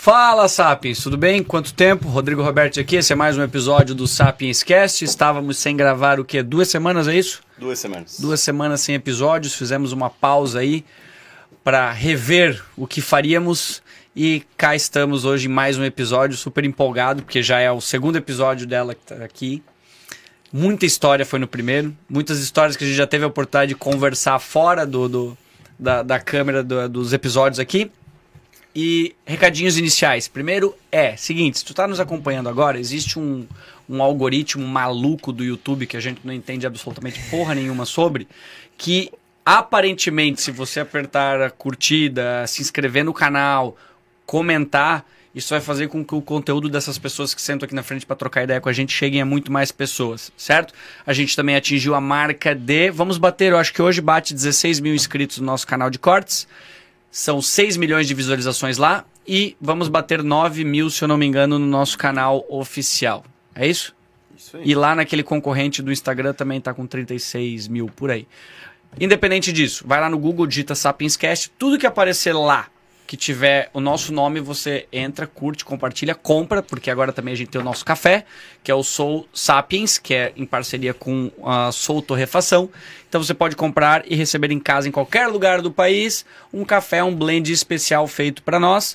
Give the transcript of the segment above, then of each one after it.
Fala, Sapiens, tudo bem? Quanto tempo? Rodrigo Roberto aqui, esse é mais um episódio do Sapiens Cast. Estávamos sem gravar o quê? Duas semanas, é isso? Duas semanas. Duas semanas sem episódios, fizemos uma pausa aí para rever o que faríamos e cá estamos hoje em mais um episódio, super empolgado, porque já é o segundo episódio dela que tá aqui. Muita história foi no primeiro, muitas histórias que a gente já teve a oportunidade de conversar fora do, do da, da câmera do, dos episódios aqui. E recadinhos iniciais. Primeiro é, seguinte, se tu tá nos acompanhando agora, existe um, um algoritmo maluco do YouTube que a gente não entende absolutamente porra nenhuma sobre, que aparentemente, se você apertar a curtida, se inscrever no canal, comentar, isso vai fazer com que o conteúdo dessas pessoas que sentam aqui na frente para trocar ideia com a gente cheguem a muito mais pessoas, certo? A gente também atingiu a marca de. Vamos bater, eu acho que hoje bate 16 mil inscritos no nosso canal de cortes. São 6 milhões de visualizações lá. E vamos bater 9 mil, se eu não me engano, no nosso canal oficial. É isso? Isso aí. E lá naquele concorrente do Instagram também tá com 36 mil por aí. Independente disso, vai lá no Google, digita Sapienscast, tudo que aparecer lá que tiver o nosso nome, você entra, curte, compartilha, compra, porque agora também a gente tem o nosso café, que é o Soul Sapiens, que é em parceria com a Soul Torrefação. Então você pode comprar e receber em casa, em qualquer lugar do país, um café, um blend especial feito para nós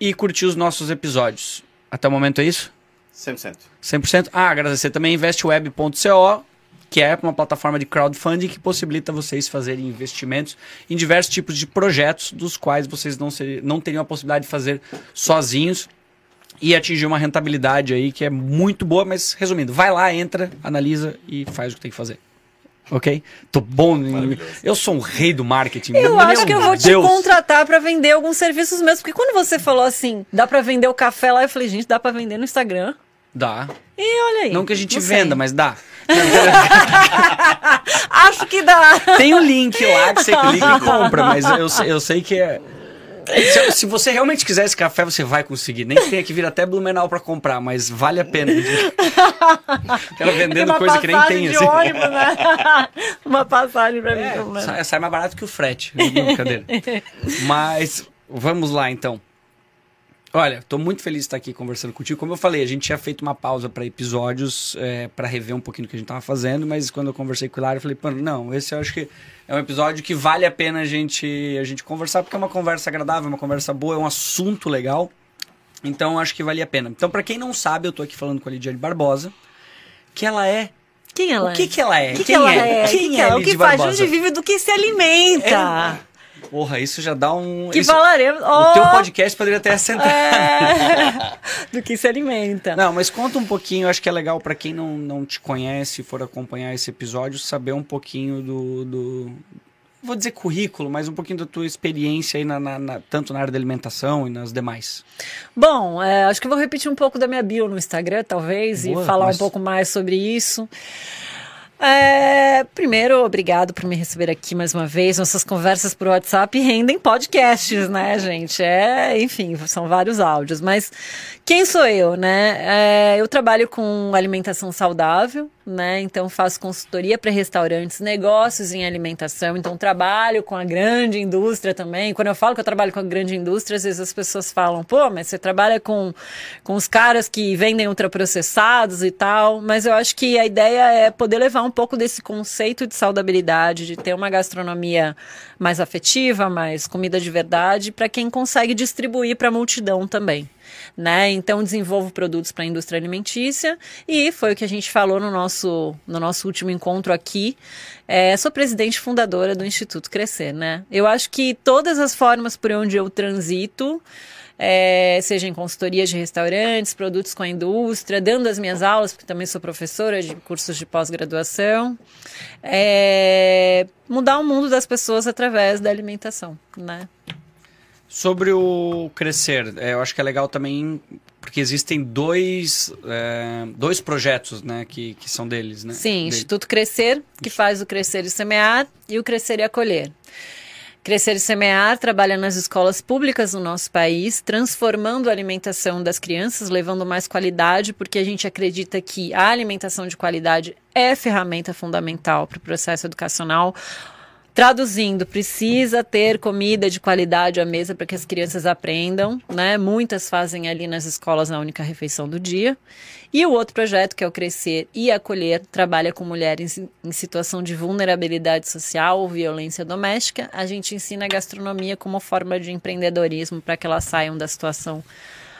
e curtir os nossos episódios. Até o momento é isso? 100%. 100%. Ah, agradecer também investweb.co, que é uma plataforma de crowdfunding que possibilita vocês fazerem investimentos em diversos tipos de projetos, dos quais vocês não, ser, não teriam a possibilidade de fazer sozinhos e atingir uma rentabilidade aí que é muito boa, mas resumindo, vai lá, entra, analisa e faz o que tem que fazer. Ok? Tô bom. Eu sou um rei do marketing. Eu Meu acho que eu vou te Deus. contratar pra vender alguns serviços meus. Porque quando você falou assim, dá pra vender o café lá, eu falei, gente, dá pra vender no Instagram. Dá. E olha aí. Não que a gente sei. venda, mas dá. Acho que dá. Tem um link lá que você clica e compra, mas eu, sei- eu sei que é. Se, se você realmente quiser esse café, você vai conseguir. Nem que tenha que vir até Blumenau pra comprar, mas vale a pena. Quero vendendo coisa que nem tem, assim. ônibus, né? uma passagem pra mim. É, menos. sai, sai mais barato que o frete. Não, Brincadeira. Mas vamos lá então. Olha, tô muito feliz de estar aqui conversando contigo. Como eu falei, a gente tinha feito uma pausa para episódios, é, para rever um pouquinho do que a gente tava fazendo, mas quando eu conversei com o Hilário, eu falei, pô, não, esse eu acho que é um episódio que vale a pena a gente, a gente conversar, porque é uma conversa agradável, uma conversa boa, é um assunto legal. Então acho que vale a pena. Então, para quem não sabe, eu tô aqui falando com a Lidiane Barbosa, que ela é. Quem ela o que é? que ela é? O que, que Quem ela é? é? Quem que que é ela- o que faz? Barbosa? onde vive? Do que se alimenta? Porra, isso já dá um. Que isso- falaremos. O Oh, teu podcast poderia ter essa entrada. é, do que se alimenta. Não, mas conta um pouquinho, acho que é legal pra quem não, não te conhece e for acompanhar esse episódio, saber um pouquinho do, do- Vou dizer currículo, mas um pouquinho da tua experiência aí, na, na- na- tanto na área da alimentação e nas demais. Bom, é, acho que eu vou repetir um pouco da minha bio no Instagram, talvez, Boa, e falar mas- um pouco mais sobre isso. É, primeiro, obrigado por me receber aqui mais uma vez. Nossas conversas por WhatsApp rendem podcasts, né, gente? É, enfim, são vários áudios. Mas quem sou eu, né? É, eu trabalho com alimentação saudável, né? Então faço consultoria para restaurantes, negócios em alimentação. Então trabalho com a grande indústria também. Quando eu falo que eu trabalho com a grande indústria, às vezes as pessoas falam, pô, mas você trabalha com, com os caras que vendem ultraprocessados e tal. Mas eu acho que a ideia é poder levar um pouco desse conceito de saudabilidade, de ter uma gastronomia mais afetiva, mais comida de verdade, para quem consegue distribuir para a multidão também. Né? Então desenvolvo produtos para a indústria alimentícia e foi o que a gente falou no nosso, no nosso último encontro aqui. É, sou presidente fundadora do Instituto Crescer, né? Eu acho que todas as formas por onde eu transito, é, seja em consultoria de restaurantes, produtos com a indústria, dando as minhas aulas, porque também sou professora de cursos de pós-graduação, é, mudar o mundo das pessoas através da alimentação, né? Sobre o crescer, é, eu acho que é legal também, porque existem dois, é, dois projetos né, que, que são deles, né? Sim. Instituto Crescer, que faz o Crescer e Semear, e o Crescer e Acolher. Crescer e Semear trabalha nas escolas públicas do nosso país, transformando a alimentação das crianças, levando mais qualidade, porque a gente acredita que a alimentação de qualidade é ferramenta fundamental para o processo educacional Traduzindo, precisa ter comida de qualidade à mesa para que as crianças aprendam, né? Muitas fazem ali nas escolas na única refeição do dia. E o outro projeto, que é o Crescer e Acolher, trabalha com mulheres em situação de vulnerabilidade social ou violência doméstica. A gente ensina a gastronomia como forma de empreendedorismo para que elas saiam da situação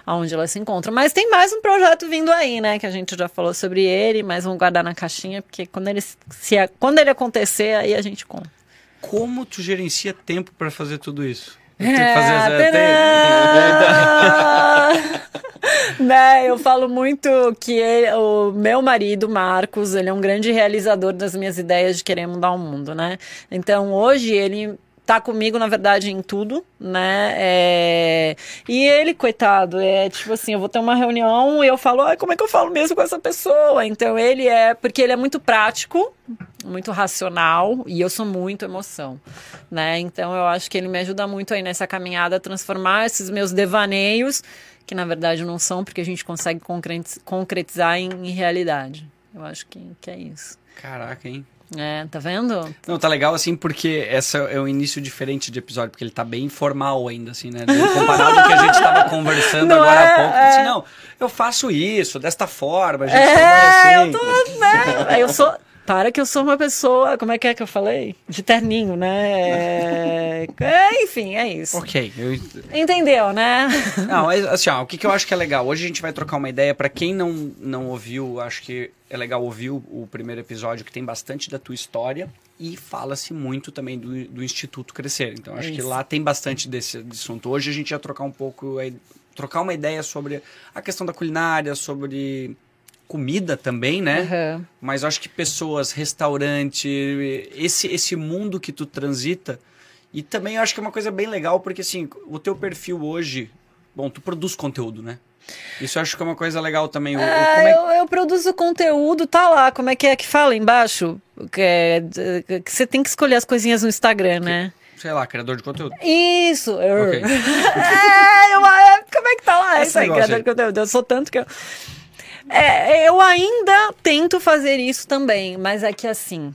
onde elas se encontram. Mas tem mais um projeto vindo aí, né? Que a gente já falou sobre ele, mas vamos guardar na caixinha, porque quando ele, se, quando ele acontecer, aí a gente conta. Como tu gerencia tempo para fazer tudo isso? Que fazer né, eu falo muito que ele, o meu marido, Marcos, ele é um grande realizador das minhas ideias de querer mudar o mundo, né? Então, hoje ele tá comigo, na verdade, em tudo, né? É... E ele, coitado, é tipo assim, eu vou ter uma reunião e eu falo, ai, como é que eu falo mesmo com essa pessoa? Então ele é, porque ele é muito prático, muito racional e eu sou muito emoção, né? Então eu acho que ele me ajuda muito aí nessa caminhada a transformar esses meus devaneios, que na verdade não são, porque a gente consegue concretizar em, em realidade. Eu acho que, que é isso. Caraca, hein? É, tá vendo? Não, tá legal assim, porque essa é um início diferente de episódio, porque ele tá bem informal ainda, assim, né? Comparado com o que a gente tava conversando não agora é, há pouco. É. Assim, não, eu faço isso, desta forma, a gente é, assim. Eu tô, né? eu sou. Para que eu sou uma pessoa, como é que é que eu falei? De terninho, né? É, enfim, é isso. Ok. Eu... Entendeu, né? Não, assim, ó, o que, que eu acho que é legal? Hoje a gente vai trocar uma ideia. para quem não, não ouviu, acho que é legal ouvir o, o, primeiro episódio, que tem bastante da tua história. E fala-se muito também do, do Instituto Crescer. Então, acho é que lá tem bastante desse, desse assunto. Hoje a gente ia trocar um pouco, trocar uma ideia sobre a questão da culinária, sobre comida também, né? Uhum. Mas eu acho que pessoas, restaurante, esse, esse mundo que tu transita. E também eu acho que é uma coisa bem legal, porque assim, o teu perfil hoje. Bom, tu produz conteúdo, né? Isso eu acho que é uma coisa legal também. É, é... Eu, eu, produzo conteúdo, tá lá. Como é que é que fala embaixo? Que, é, que você tem que escolher as coisinhas no Instagram, que, né? Sei lá, criador de conteúdo. Isso! Eu... Okay. é, eu, como é que tá lá? Esse Isso aí, criador aí. de conteúdo. Eu sou tanto que eu. É, eu ainda tento fazer isso também, mas é que assim.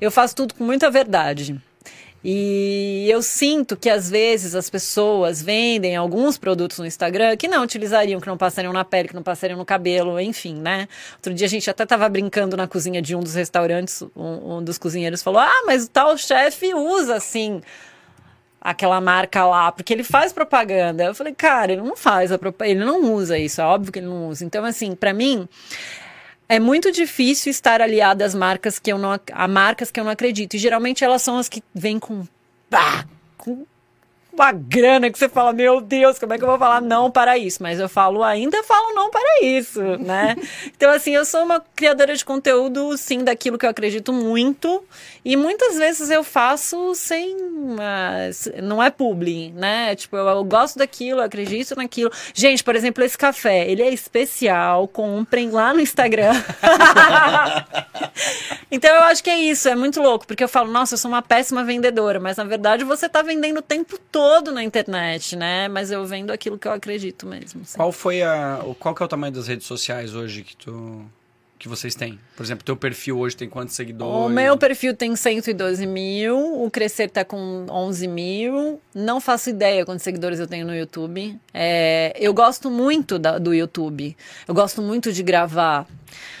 Eu faço tudo com muita verdade. E eu sinto que às vezes as pessoas vendem alguns produtos no Instagram que não utilizariam, que não passariam na pele, que não passariam no cabelo, enfim, né? Outro dia a gente até estava brincando na cozinha de um dos restaurantes, um, um dos cozinheiros falou: Ah, mas o tal chefe usa assim aquela marca lá, porque ele faz propaganda. Eu falei, cara, ele não faz a propaganda, ele não usa isso, é óbvio que ele não usa. Então, assim, para mim, é muito difícil estar aliado às marcas que eu não a marcas que eu não acredito. E geralmente elas são as que vêm com, pá, com uma grana que você fala, meu Deus, como é que eu vou falar não para isso? Mas eu falo, ainda falo não para isso, né? então, assim, eu sou uma criadora de conteúdo, sim, daquilo que eu acredito muito. E muitas vezes eu faço sem. Uh, não é publi, né? Tipo, eu, eu, gosto daquilo, eu acredito naquilo. Gente, por exemplo, esse café, ele é especial, comprem lá no Instagram. então eu acho que é isso, é muito louco, porque eu falo, nossa, eu sou uma péssima vendedora, mas na verdade você está vendendo o tempo todo todo na internet, né? Mas eu vendo aquilo que eu acredito mesmo. Assim. Qual foi a. Qual que é o tamanho das redes sociais hoje que tu. Que vocês têm? Por exemplo, teu perfil hoje tem quantos seguidores? O meu perfil tem 112 mil, o Crescer tá com 11 mil. Não faço ideia quantos seguidores eu tenho no YouTube. É, eu gosto muito da, do YouTube. Eu gosto muito de gravar.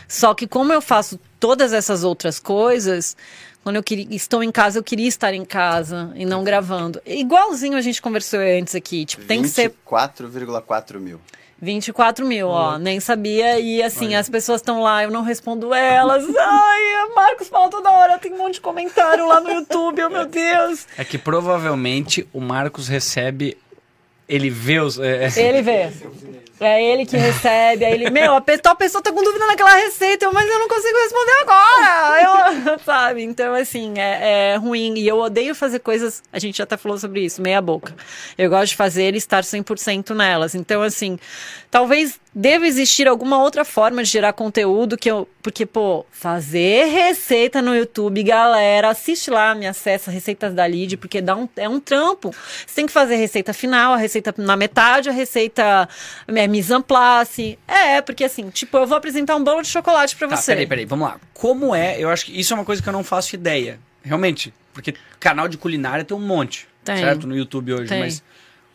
Só que como eu faço todas essas outras coisas, quando eu queria, estou em casa, eu queria estar em casa e não gravando. Igualzinho a gente conversou antes aqui. Tipo, tem que ser. 24,4 mil. 24 mil, ó, nem sabia. E assim, Olha. as pessoas estão lá, eu não respondo elas. Ai, Marcos fala toda hora, tem um monte de comentário lá no YouTube, oh meu Deus. É que provavelmente o Marcos recebe. Ele vê os. É... é. Ele vê. É ele que recebe, aí ele, meu, a pessoa, a pessoa tá com dúvida naquela receita, mas eu não consigo responder agora. Eu, sabe? Então, assim, é, é, ruim. E eu odeio fazer coisas, a gente já até falou sobre isso, meia boca. Eu gosto de fazer e estar 100% nelas. Então, assim, talvez deve existir alguma outra forma de gerar conteúdo que eu. Porque, pô, fazer receita no YouTube, galera, assiste lá, me acessa Receitas da Lid, porque dá um, é um trampo. Você tem que fazer receita final, a receita na metade, a receita é, mise en place. É, porque assim, tipo, eu vou apresentar um bolo de chocolate para tá, você. Peraí, peraí, vamos lá. Como é? Eu acho que isso é uma coisa que eu não faço ideia. realmente, porque canal de culinária tem um monte, Tem. certo? No YouTube hoje, Tem. mas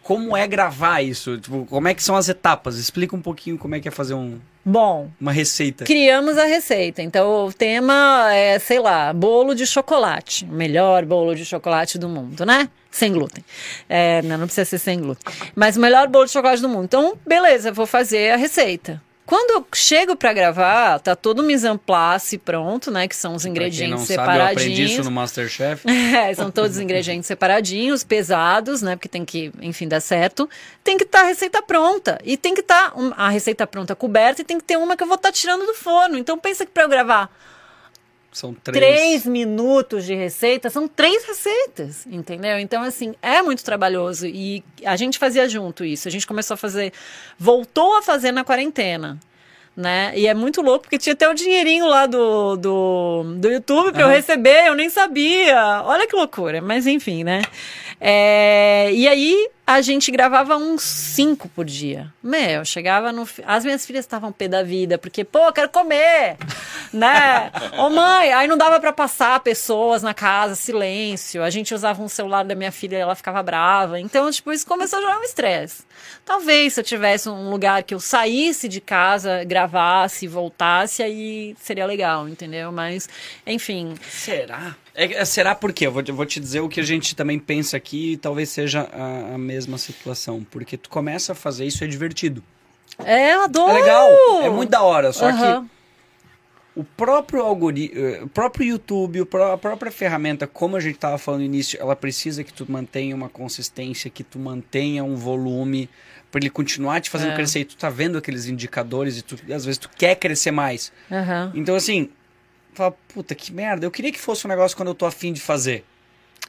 como é gravar isso? Tipo, como é que são as etapas? Explica um pouquinho como é que é fazer um, Bom, uma receita. criamos a receita. Então o tema é, sei lá, bolo de chocolate. O melhor bolo de chocolate do mundo, né? Sem glúten. É, não, não precisa ser sem glúten. Mas o melhor bolo de chocolate do mundo. Então, beleza, vou fazer a receita. Quando eu chego pra gravar, tá todo o mise en place pronto, né? Que são os Pra quem não ingredientes sabe, eu separadinhos. aprendi isso no Masterchef. É, são todos os ingredientes separadinhos, pesados, né? Porque tem que, enfim, dar certo. Tem que estar a receita pronta. E tem que estar a receita pronta coberta e tem que ter uma que eu vou estar tirando do forno. Então pensa que para eu gravar São três. três minutos de receita, são três receitas, entendeu? Então, assim, é muito trabalhoso. E a gente fazia junto isso. A gente começou a fazer, voltou a fazer na quarentena. Né? E é muito louco, porque tinha até o dinheirinho lá do, do, do YouTube para eu Aham. receber, eu nem sabia. Olha que loucura, mas enfim, né? É, e aí a gente gravava uns cinco por dia. Meu, chegava no. As minhas filhas estavam pé da vida, porque, pô, quero comer, né? Ô mãe, aí não dava pra passar pessoas na casa, silêncio. A gente usava um celular da minha filha e ela ficava brava. Então, tipo, isso começou a gerar um estresse. Talvez se eu tivesse um lugar que eu saísse de casa, gravasse, voltasse, aí seria legal, entendeu? Mas, enfim. Será? É, é, será por quê? Eu vou, te- eu vou te dizer o que a gente também pensa aqui e talvez seja a, a mesma situação. Porque tu começa a fazer isso e é divertido. É, eu adoro! É legal, é muito da hora. Só Aham. que o próprio algoritmo, o próprio YouTube, a própria ferramenta, como a gente estava falando no início, ela precisa que tu mantenha uma consistência, que tu mantenha um volume para ele continuar te fazendo É. crescer. E tu tá vendo aqueles indicadores e tu, às vezes tu quer crescer mais. Aham. Então assim, fala, puta que merda, eu queria que fosse um negócio quando eu tô afim de fazer.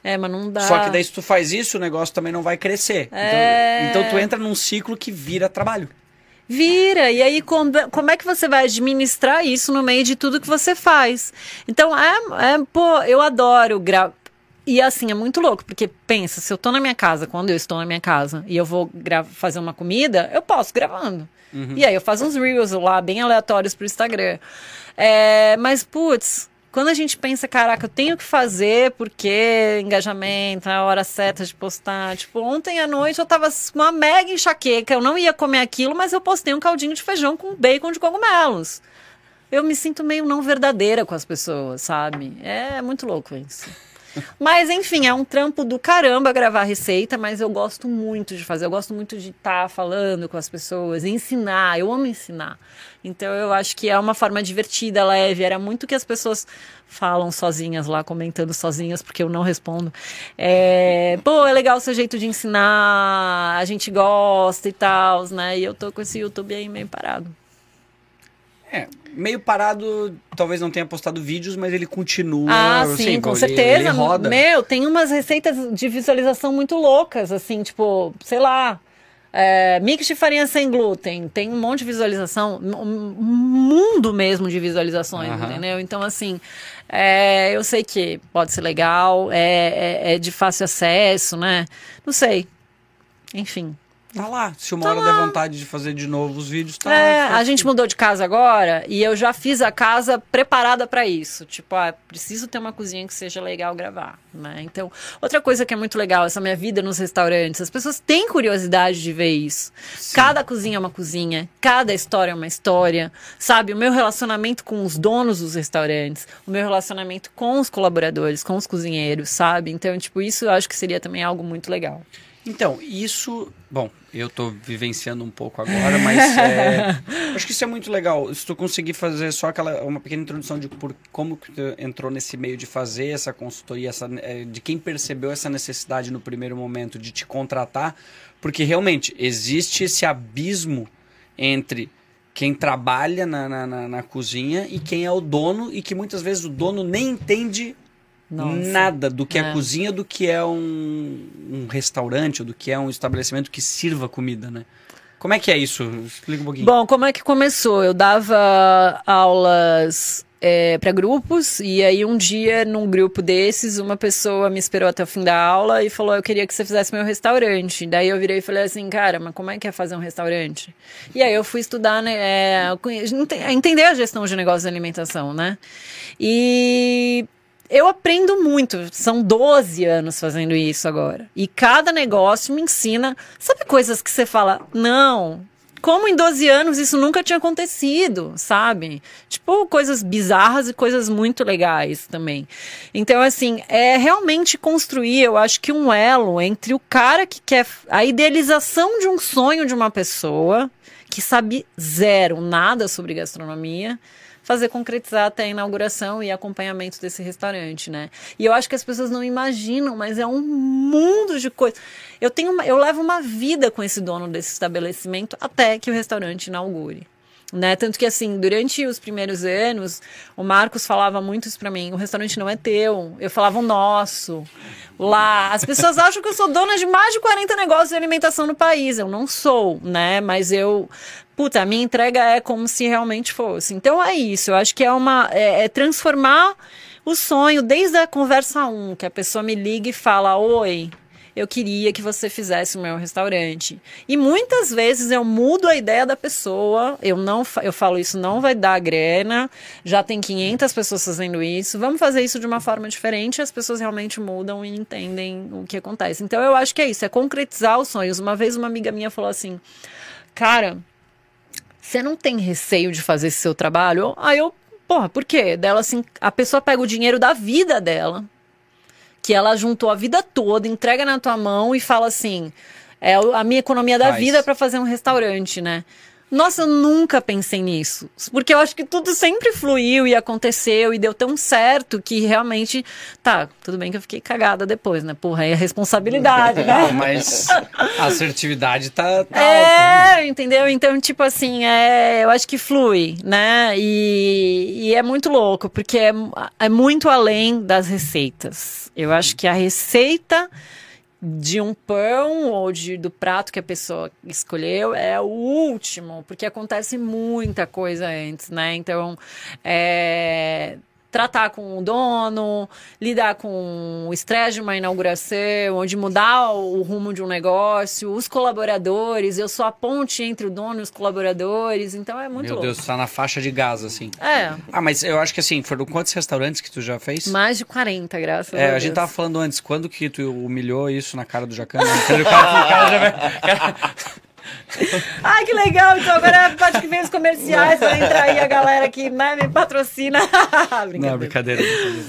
É, mas não dá. Só que daí se tu faz isso, o negócio também não vai crescer. É. Então, então tu entra num ciclo que vira trabalho. Vira, e aí como, como é que você vai administrar isso no meio de tudo que você faz? Então, é, é pô, eu adoro gra... E assim, é muito louco, porque pensa, se eu tô na minha casa, quando eu estou na minha casa, e eu vou fazer uma comida, eu posso gravando. E aí eu faço uns reels lá, bem aleatórios pro Instagram. É, mas, putz, quando a gente pensa, caraca, eu tenho que fazer porque engajamento, a hora certa de postar. Tipo, ontem à noite eu tava com uma mega enxaqueca, eu não ia comer aquilo, mas eu postei um caldinho de feijão com bacon de cogumelos. Eu me sinto meio não verdadeira com as pessoas, sabe? É muito louco isso. Mas, enfim, é um trampo do caramba gravar receita, mas eu gosto muito de fazer. Eu gosto muito de estar falando com as pessoas, ensinar. Eu amo ensinar. Então, eu acho que é uma forma divertida, leve. Era muito que as pessoas falam sozinhas lá, comentando sozinhas, porque eu não respondo. É, Pô, é legal o seu jeito de ensinar, a gente gosta e tal, né? E eu tô com esse YouTube aí meio parado. É, meio parado, talvez não tenha postado vídeos, mas ele continua. Ah, assim, sim, com ele- certeza. Ele roda. Meu, tem umas receitas de visualização muito loucas, assim, tipo, sei lá. É, mix de farinha sem glúten, tem um monte de visualização, um mundo mesmo de visualizações, Aham. entendeu? Então, assim, é, eu sei que pode ser legal, é, é, é de fácil acesso, né? Não sei. Enfim. Tá lá. Se uma hora der vontade de fazer de novo os vídeos, tá. É, tá a gente mudou de casa agora e eu já fiz a casa preparada para isso. Tipo, ah, preciso ter uma cozinha que seja legal gravar, né? Então, outra coisa que é muito legal, essa minha vida nos restaurantes, as pessoas têm curiosidade de ver isso. Cada cozinha é uma cozinha, cada história é uma história, sabe? O meu relacionamento com os donos dos restaurantes, o meu relacionamento com os colaboradores, com os cozinheiros, sabe? Então, tipo, isso eu acho que seria também algo muito legal. Então, isso. Bom, eu tô vivenciando um pouco agora, mas é, acho que isso é muito legal. Se tu conseguir fazer só aquela uma pequena introdução de por como que tu entrou nesse meio de fazer essa consultoria, essa, é, de quem percebeu essa necessidade no primeiro momento de te contratar, porque realmente existe esse abismo entre quem trabalha na, na, na- na cozinha e quem é o dono, e que muitas vezes o dono nem entende Nossa. nada do que é, É. cozinha, do que é um, um restaurante, ou do que é um estabelecimento que sirva comida, né? Como é que é isso? Explica um pouquinho. Bom, como é que começou? Eu dava aulas para grupos, e aí um dia, num grupo desses, uma pessoa me esperou até o fim da aula e falou: Eu queria que você fizesse meu restaurante. Daí eu virei e falei assim: Cara, mas como é que é fazer um restaurante? E aí eu fui estudar, né? é, entender a gestão de negócios de alimentação, né? E eu aprendo muito. São 12 anos fazendo isso agora. E cada negócio me ensina. Sabe coisas que você fala, não, como em 12 anos isso nunca tinha acontecido, sabe? Tipo, coisas bizarras e coisas muito legais também. Então, assim, é realmente construir, eu acho que um elo entre o cara que quer a idealização de um sonho de uma pessoa que sabe zero, nada sobre gastronomia fazer concretizar até a inauguração e acompanhamento desse restaurante, né? E eu acho que as pessoas não imaginam, mas é um mundo de coisas. Eu tenho, uma, eu levo uma vida com esse dono desse estabelecimento até que o restaurante inaugure. Né? Tanto que, assim, durante os primeiros anos, o Marcos falava muito isso pra mim: o restaurante não é teu. Eu falava o nosso. Lá. As pessoas acham que eu sou dona de mais de 40 negócios de alimentação no país. Eu não sou, né? Mas eu. Puta, a minha entrega é como se realmente fosse. Então é isso. Eu acho que é uma. é, é transformar o sonho desde a conversa 1, que a pessoa me liga e fala: Oi, eu queria que você fizesse o meu restaurante. E muitas vezes eu mudo a ideia da pessoa, eu não eu falo isso não vai dar grana, já tem 500 pessoas fazendo isso, vamos fazer isso de uma forma diferente, as pessoas realmente mudam e entendem o que acontece. Então eu acho que é isso, é concretizar os sonhos. Uma vez uma amiga minha falou assim: "Cara, você não tem receio de fazer esse seu trabalho?" Aí eu, porra, por quê? Dela assim, a pessoa pega o dinheiro da vida dela que ela juntou a vida toda, entrega na tua mão e fala assim: é a minha economia da Faz. vida para fazer um restaurante, né? Nossa, eu nunca pensei nisso. Porque eu acho que tudo sempre fluiu e aconteceu e deu tão certo que realmente. Tá, tudo bem que eu fiquei cagada depois, né? Porra, é responsabilidade, né? Mas a assertividade tá, tá é, alta. É, entendeu? Então, tipo assim, é, eu acho que flui, né? E, e é muito louco, porque é, é muito além das receitas. Eu acho que a receita de um pão ou de, do prato que a pessoa escolheu é o último, porque acontece muita coisa antes, né? Então, é, tratar com o dono, lidar com o estresse de uma inauguração, de mudar o rumo de um negócio, os colaboradores, eu sou a ponte entre o dono e os colaboradores, então é muito Meu louco. Deus, tá na faixa de gás, assim. É. Ah, mas eu acho que assim, foram quantos restaurantes que tu já fez? Mais de 40, graças é, a Deus. É, a gente tava falando antes, quando que tu humilhou isso na cara do Jacan? o cara, o cara já vai... Ai, que legal! Então agora pode que vem os comerciais, vai entrar aí a galera que né, me patrocina. brincadeira. Não, brincadeira, brincadeira.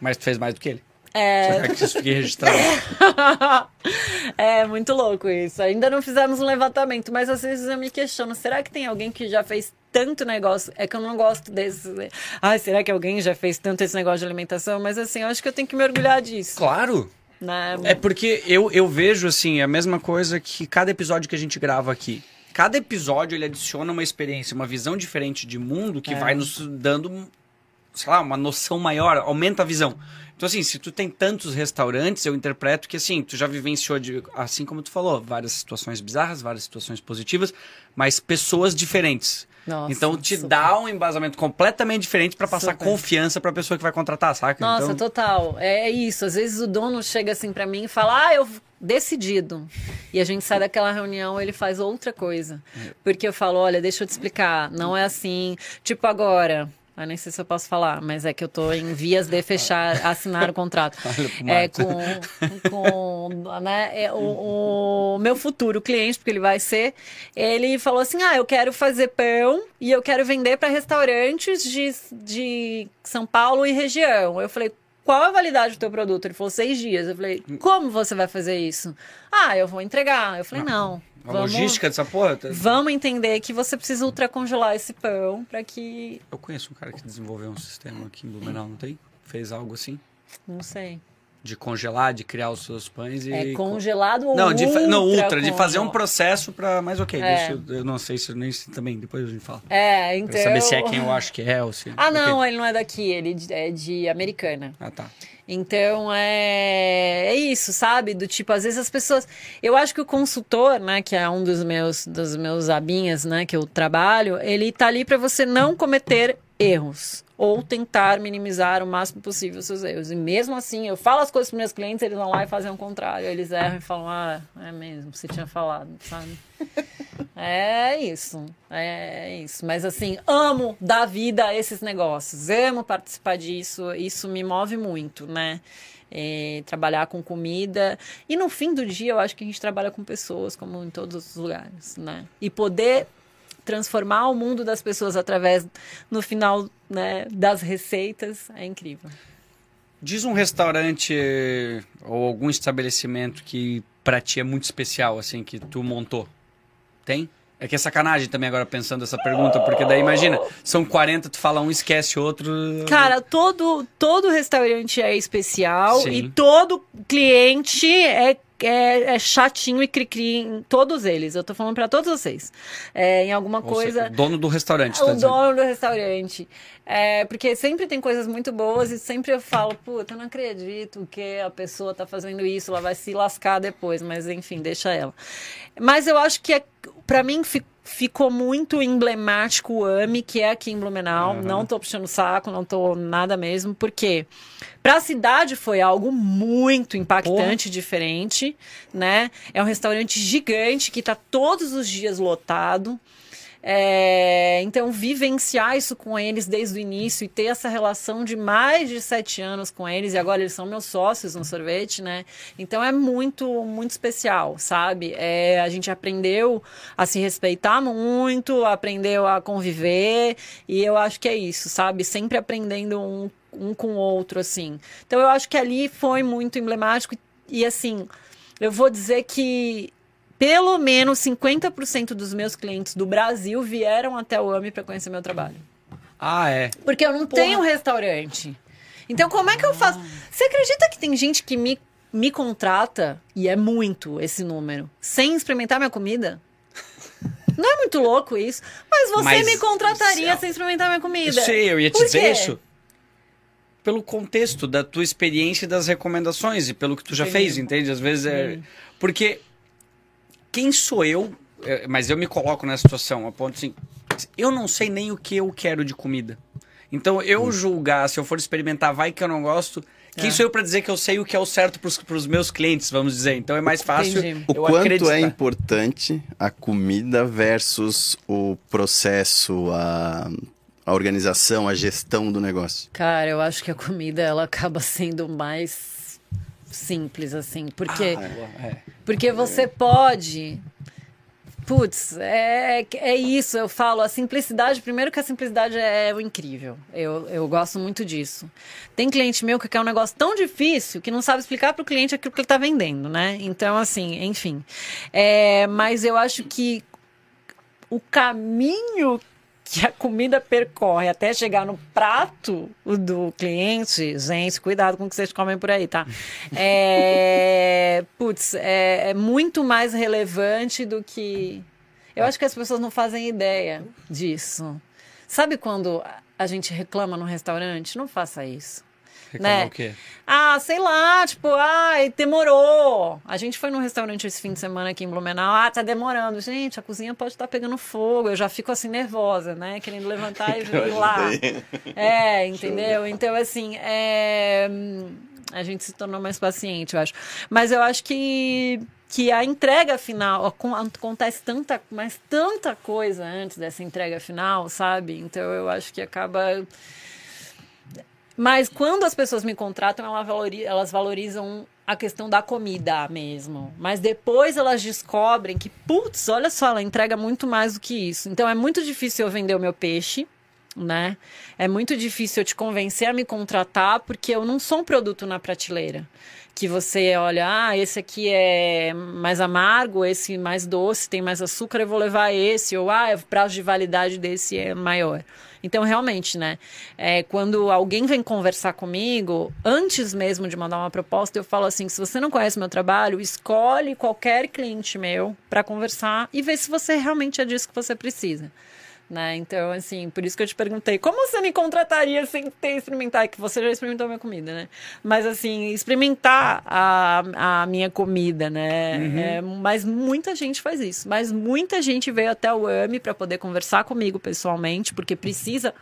Mas tu fez mais do que ele. É. Só que isso registrado. é muito louco isso. Ainda não fizemos um levantamento, mas às vezes eu me questiono: será que tem alguém que já fez tanto negócio? É que eu não gosto desses. Ai, será que alguém já fez tanto esse negócio de alimentação? Mas assim, eu acho que eu tenho que me orgulhar disso. Claro! Né? É porque eu, eu vejo, assim, a mesma coisa que cada episódio que a gente grava aqui. Cada episódio ele adiciona uma experiência, uma visão diferente de mundo que é. vai nos dando, sei lá, uma noção maior, aumenta a visão. Então, assim, se tu tem tantos restaurantes, eu interpreto que, assim, tu já vivenciou, de, assim como tu falou, várias situações bizarras, várias situações positivas, mas pessoas diferentes. Nossa, então te super. dá um embasamento completamente diferente para passar super. confiança para a pessoa que vai contratar, saca? Nossa, então... total. É, é isso. Às vezes o dono chega assim para mim e fala: "Ah, eu decidido". E a gente sai daquela reunião, ele faz outra coisa. É. Porque eu falo: "Olha, deixa eu te explicar, não é assim, tipo agora, ah, nem sei se eu posso falar, mas é que eu estou em vias de fechar, assinar o contrato. é, com, com né, é, o, o, meu futuro cliente, porque ele vai ser, ele falou assim: ah, eu quero fazer pão e eu quero vender para restaurantes de, de São Paulo e região. Eu falei, qual a validade do teu produto? Ele falou, seis dias. Eu falei, como você vai fazer isso? Ah, eu vou entregar. Eu falei, não. A vamos, logística dessa porra? Tá- vamos entender que você precisa ultracongelar esse pão para que. Eu conheço um cara que desenvolveu um sistema aqui em Blumenau, não tem? Fez algo assim? Não sei. De congelar, de criar os seus pães e. É congelado ou não, de ultra Não, ultra, de fazer um processo para. Mas ok, é. deixa, eu não sei se nem se também, depois a gente fala. É, então. Pra saber se é quem eu acho que é ou se. Ah, não, ele não é daqui, ele é de Americana. Ah, tá. Então é, é isso, sabe? Do tipo, às vezes as pessoas. Eu acho que o consultor, né, que é um dos meus, dos meus abinhas, né, que eu trabalho, ele tá ali para você não cometer erros ou tentar minimizar o máximo possível os seus erros. E mesmo assim, eu falo as coisas para meus clientes, eles vão lá e fazem o contrário. Eles erram e falam: "Ah, é mesmo, você tinha falado", sabe? É isso, é isso. Mas assim, amo dar vida a esses negócios, amo participar disso, isso me move muito, né? É, trabalhar com comida. E no fim do dia, eu acho que a gente trabalha com pessoas, como em todos os lugares, né? E poder transformar o mundo das pessoas através, no final, né, das receitas, é incrível. Diz um restaurante ou algum estabelecimento que para ti é muito especial, assim, que tu montou. Tem? É que é sacanagem também agora pensando essa pergunta, porque daí imagina, são 40, tu fala um, esquece outro. Cara, todo, todo restaurante é especial Sim. e todo cliente é, é, é chatinho e cri-cri em todos eles. Eu tô falando pra todos vocês. É, em alguma Ou coisa. seja, dono do restaurante, tá o dizendo. dono do restaurante. É, porque sempre tem coisas muito boas e sempre eu falo, puta, eu não acredito que a pessoa tá fazendo isso, ela vai se lascar depois, mas enfim, deixa ela. Mas eu acho que é, para mim fi- ficou muito emblemático o AMI, que é aqui em Blumenau. Não tô puxando saco, não tô nada mesmo, porque para a cidade foi algo muito impactante, diferente, né? É um restaurante gigante que tá todos os dias lotado. É, então, vivenciar isso com eles desde o início e ter essa relação de mais de sete anos com eles, e agora eles são meus sócios no sorvete, né? Então é muito, muito especial, sabe? É, a gente aprendeu a se respeitar muito, aprendeu a conviver, e eu acho que é isso, sabe? Sempre aprendendo um, um com o outro, assim. Então eu acho que ali foi muito emblemático, e, e assim, eu vou dizer que pelo menos 50% dos meus clientes do Brasil vieram até o AMI para conhecer meu trabalho. Ah, é. Porque eu não tenho restaurante. Então, como é que eu faço? Você acredita que tem gente que me, me contrata, e é muito esse número, sem experimentar minha comida? Não é muito louco isso? Mas você Mas- me contrataria Céu. sem experimentar minha comida. Eu sei, eu ia te dizer isso. Pelo contexto da tua experiência e das recomendações e pelo que tu já Entendi. fez, entende? Às vezes é. Porque quem sou eu? É, Mas eu me coloco nessa situação, a ponto assim. Eu não sei nem o que eu quero de comida. Então, eu julgar, se eu for experimentar, vai que eu não gosto. Quem É. sou eu pra dizer que eu sei o que é o certo pros, pros meus clientes, vamos dizer? Então é mais fácil. Entendi. O eu quanto acreditar. é importante a comida versus o processo, a, a organização, a gestão do negócio? Cara, eu acho que a comida ela acaba sendo mais simples assim, porque Ah, é. Porque você pode. Putz, é, é isso, eu falo, a simplicidade, primeiro que a simplicidade é o incrível. Eu, eu gosto muito disso. Tem cliente meu que quer um negócio tão difícil que não sabe explicar para o cliente aquilo que ele está vendendo, né? Então, assim, enfim. É, mas eu acho que o caminho que a comida percorre até chegar no prato do cliente, gente, cuidado com o que vocês comem por aí, tá? É, putz, é, é muito mais relevante do que. Eu acho que as pessoas não fazem ideia disso. Sabe quando a gente reclama no restaurante? Não faça isso. Reclamar né? o quê? Ah, sei lá, tipo, ai, demorou. A gente foi num restaurante esse fim de semana aqui em Blumenau. Ah, tá demorando. Gente, a cozinha pode estar pegando fogo. Eu já fico assim nervosa, né? Querendo levantar e ir lá. É, entendeu? Então, assim, é... a gente se tornou mais paciente, eu acho. Mas eu acho que que a entrega final acon- acontece tanta, mas tanta coisa antes dessa entrega final, sabe? Então eu acho que acaba mas quando as pessoas me contratam, elas valorizam a questão da comida mesmo. Mas depois elas descobrem que, putz, olha só, ela entrega muito mais do que isso. Então é muito difícil eu vender o meu peixe, né? É muito difícil eu te convencer a me contratar, porque eu não sou um produto na prateleira. Que você olha, ah, esse aqui é mais amargo, esse mais doce, tem mais açúcar, eu vou levar esse. Ou, ah, o prazo de validade desse é maior. Então, realmente, né? É, quando alguém vem conversar comigo, antes mesmo de mandar uma proposta, eu falo assim: se você não conhece meu trabalho, escolhe qualquer cliente meu para conversar e ver se você realmente é disso que você precisa. Né? Então, assim, por isso que eu te perguntei, como você me contrataria sem ter experimentado? Que você já experimentou a minha comida, né? Mas, assim, experimentar a, a minha comida, né? É, mas muita gente faz isso. Mas muita gente veio até o AMI para poder conversar comigo pessoalmente, porque precisa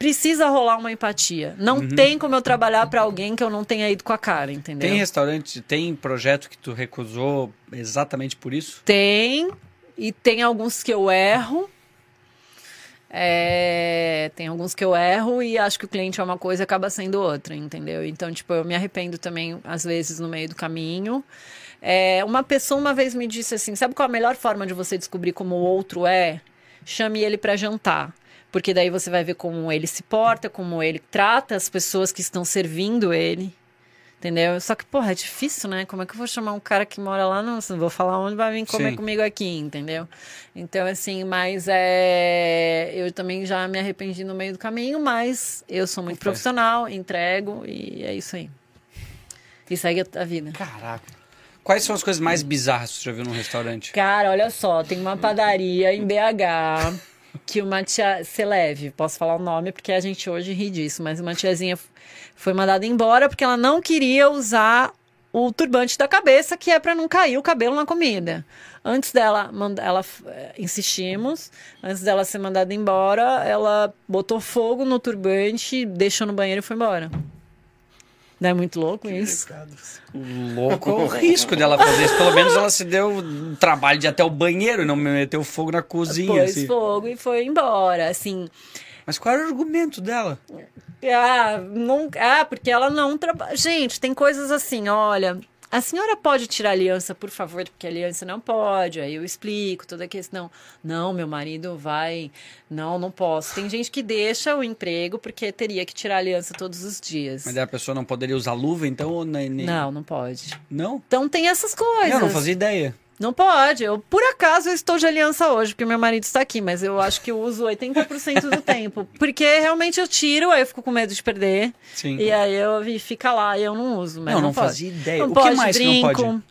precisa rolar uma empatia. Não tem como eu trabalhar para alguém que eu não tenha ido com a cara, entendeu? Tem restaurante, tem projeto que tu recusou exatamente por isso? Tem. E tem alguns que eu erro. É, tem alguns que eu erro e acho que o cliente é uma coisa e acaba sendo outra, entendeu? Então, tipo, eu me arrependo também, às vezes, no meio do caminho. É, uma pessoa uma vez me disse assim: sabe qual a melhor forma de você descobrir como o outro é? Chame ele para jantar. Porque daí você vai ver como ele se porta, como ele trata as pessoas que estão servindo ele. Entendeu? Só que, porra, é difícil, né? Como é que eu vou chamar um cara que mora lá? Não, não vou falar onde vai vir comer Sim. comigo aqui, entendeu? Então, assim, mas é. Eu também já me arrependi no meio do caminho, mas eu sou muito profissional, entrego e é isso aí. E segue a vida. Caraca. Quais são as coisas mais bizarras que você já viu num restaurante? Cara, olha só, tem uma padaria em BH que uma tia Celeve, posso falar o nome porque a gente hoje ri disso, mas uma tiazinha foi mandada embora porque ela não queria usar o turbante da cabeça, que é para não cair o cabelo na comida. Antes dela, ela eh, insistimos, antes dela ser mandada embora, ela botou fogo no turbante, deixou no banheiro e foi embora. Não é muito louco isso? O louco o risco dela fazer isso. Pelo menos ela se deu o trabalho de ir até o banheiro e não meteu fogo na cozinha. Pôs assim. fogo e foi embora, assim. Mas qual era o argumento dela? Ah, não, ah, porque ela não trabalha. Gente, tem coisas assim, olha. A senhora pode tirar a aliança, por favor, porque a aliança não pode. Aí eu explico toda a questão. Não, meu marido vai. Não, não posso. Tem gente que deixa o emprego porque teria que tirar a aliança todos os dias. Mas a pessoa não poderia usar luva, então? ou nem- Não, não pode. Não? Então tem essas coisas. Eu não fazia ideia. Não pode. Eu, por acaso, eu estou de aliança hoje, porque meu marido está aqui, mas eu acho que eu uso 80% do tempo. Porque realmente eu tiro, aí eu fico com medo de perder. Sim. E aí eu e fica lá e eu não uso. Mas Não, não, não fazia ideia. Não O que pode mais que não brinco, pode?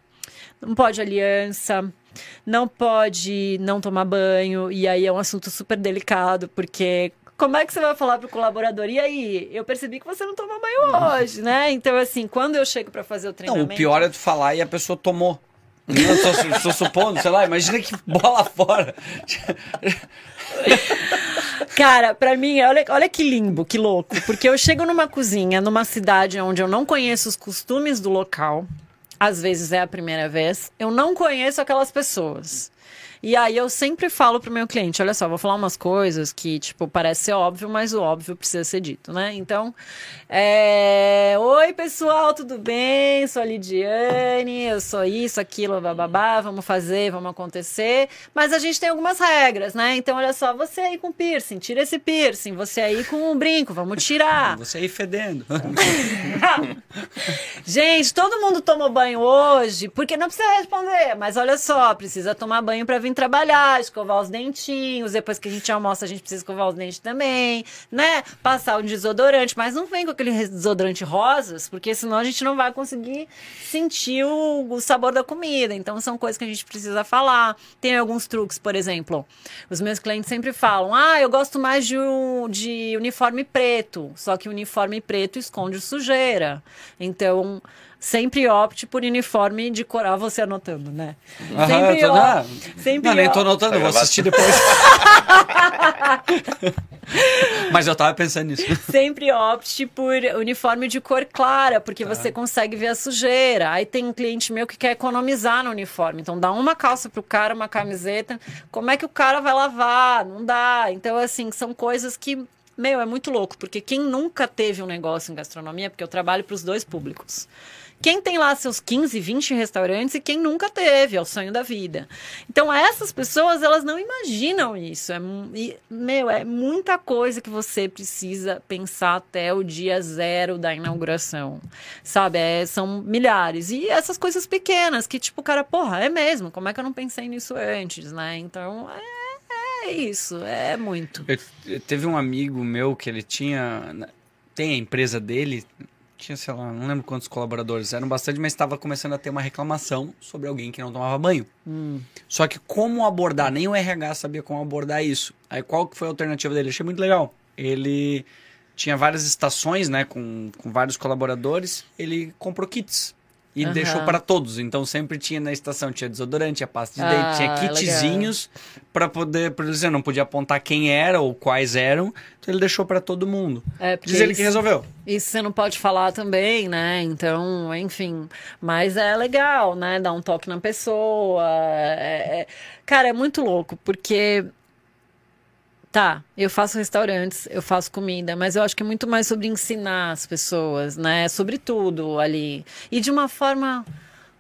Não pode aliança. Não pode não tomar banho. E aí é um assunto super delicado, porque. Como é que você vai falar pro colaborador? E aí, eu percebi que você não toma banho hoje, né? Então, assim, quando eu chego para fazer o Não, treinamento. o pior é tu falar e a pessoa tomou. Tô, su- tô supondo, sei lá, imagina que bola fora. Cara, pra mim, olha, olha que limbo, que louco. Porque eu chego numa cozinha, numa cidade onde eu não conheço os costumes do local. Às vezes é a primeira vez. Eu não conheço aquelas pessoas. E aí eu sempre falo pro meu cliente, olha só, vou falar umas coisas que, tipo, parece ser óbvio, mas o óbvio precisa ser dito, né? Então, é... Oi, pessoal, tudo bem? Sou a Lidiane, eu sou isso, aquilo, bababá, vamos fazer, vamos acontecer. Mas a gente tem algumas regras, né? Então, olha só, você aí com piercing, tira esse piercing. Você aí com um brinco, vamos tirar. Você aí fedendo. Gente, todo mundo tomou banho hoje, porque não precisa responder, mas olha só, precisa tomar banho pra vir trabalhar, escovar os dentinhos, depois que a gente almoça, a gente precisa escovar os dentes também, né? Passar um desodorante, mas não vem com aquele desodorante rosas, porque senão a gente não vai conseguir sentir o, o sabor da comida. Então são coisas que a gente precisa falar. Tem alguns truques, por exemplo, os meus clientes sempre falam: "Ah, eu gosto mais de, de uniforme preto", só que uniforme preto esconde sujeira. Então, sempre opte por uniforme de coral, você anotando, né? Aham, Sempre, eu tô, não, sempre não, nem tô ó- notando, eu vou assistir depois. Mas eu tava pensando nisso. Sempre opte por uniforme de cor clara, porque você consegue ver a sujeira. Aí tem um cliente meu que quer economizar no uniforme. Então dá uma calça pro cara, uma camiseta. Como é que o cara vai lavar? Não dá. Então, assim, são coisas que. Meu, é muito louco, porque quem nunca teve um negócio em gastronomia, porque eu trabalho para os dois públicos. Quem tem lá seus 15, 20 restaurantes e quem nunca teve, é o sonho da vida. Então, essas pessoas, elas não imaginam isso. É, meu, é muita coisa que você precisa pensar até o dia zero da inauguração. Sabe? É, são milhares. E essas coisas pequenas, que tipo, cara, porra, é mesmo. Como é que eu não pensei nisso antes, né? Então, é, é isso. É muito. Eu- eu- teve um amigo meu que ele tinha. Tem a empresa dele, tinha, sei lá, não lembro quantos colaboradores, eram bastante, mas estava começando a ter uma reclamação sobre alguém que não tomava banho. Só que como abordar, nem o RH sabia como abordar isso. Aí qual que foi a alternativa dele? Achei muito legal. Ele tinha várias estações, né, com, com vários colaboradores, ele comprou kits. E Aham. deixou para todos. Então sempre tinha na estação, tinha desodorante, tinha pasta de Ah, dente, tinha kitzinhos para poder, por não podia apontar quem era ou quais eram, então ele deixou para todo mundo. É, Diz ele isso- que resolveu. Isso você não pode falar também, né? Então, enfim. Mas é legal, né? Dar um toque na pessoa. é- é- Cara, é muito louco, porque. Tá, eu faço restaurantes, eu faço comida, mas eu acho que é muito mais sobre ensinar as pessoas, né? Sobre tudo ali. E de uma forma.